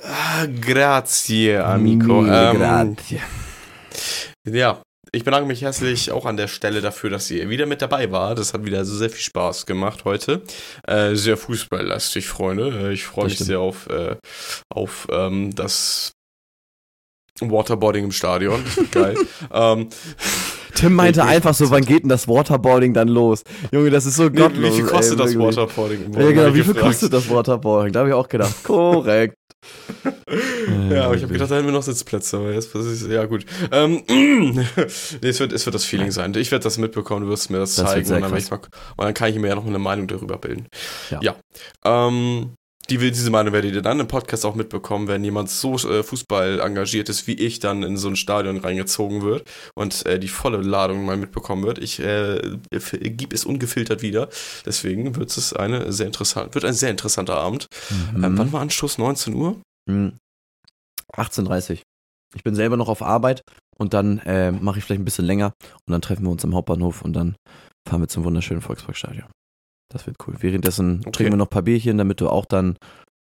S1: Ah, grazie, amico. Ähm, grazie. Ja, ich bedanke mich herzlich auch an der Stelle dafür, dass ihr wieder mit dabei war. Das hat wieder sehr viel Spaß gemacht heute. Äh, sehr fußballlastig, Freunde. Äh, ich freue mich sehr auf, äh, auf ähm, das Waterboarding im Stadion. Geil. ähm,
S2: Tim meinte einfach so, wann geht denn das Waterboarding dann los? Junge, das ist so gottlos.
S1: Wie viel kostet ey, das Waterboarding?
S2: Ja, genau, wie viel kostet das Waterboarding? Da habe ich auch gedacht. Korrekt.
S1: ja, aber ich habe gedacht, da hätten wir noch Sitzplätze, aber jetzt ist ja gut. Ähm, nee, es wird, es wird das Feeling sein. Ich werde das mitbekommen, du wirst mir das, das zeigen und dann, mal, und dann, kann ich mir ja noch eine Meinung darüber bilden. Ja. ja. Ähm, die, diese Meinung werdet ihr dann im Podcast auch mitbekommen, wenn jemand so äh, Fußball engagiert ist wie ich, dann in so ein Stadion reingezogen wird und äh, die volle Ladung mal mitbekommen wird. Ich äh, gebe es ungefiltert wieder. Deswegen wird es eine sehr interessant, wird ein sehr interessanter Abend. Mhm. Ähm, wann war Anschluss? 19 Uhr? Mhm.
S2: 18.30 Ich bin selber noch auf Arbeit und dann äh, mache ich vielleicht ein bisschen länger und dann treffen wir uns am Hauptbahnhof und dann fahren wir zum wunderschönen Volksparkstadion. Das wird cool. Währenddessen okay. trinken wir noch ein paar Bierchen, damit du auch dann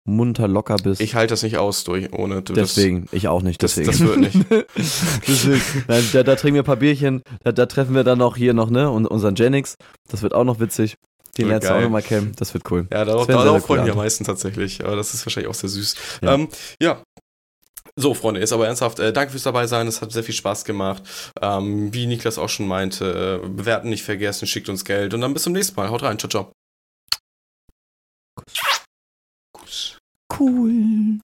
S2: munter locker bist.
S1: Ich halte das nicht aus durch, ohne
S2: du Deswegen, das, ich auch nicht. Deswegen.
S1: Das, das wird nicht.
S2: deswegen. Nein, da, da, trinken wir ein paar Bierchen, da, da, treffen wir dann auch hier noch, ne, und unseren Genix. Das wird auch noch witzig. Den lernst du auch nochmal kennen. Das wird cool.
S1: Ja, darauf, darauf freuen wir am meisten tatsächlich. Aber das ist wahrscheinlich auch sehr süß. Ja, ähm, ja so, Freunde, ist aber ernsthaft, äh, danke fürs dabei sein, es hat sehr viel Spaß gemacht. Ähm, wie Niklas auch schon meinte, äh, bewerten nicht vergessen, schickt uns Geld und dann bis zum nächsten Mal. Haut rein, ciao, ciao.
S2: Kuss. Cool.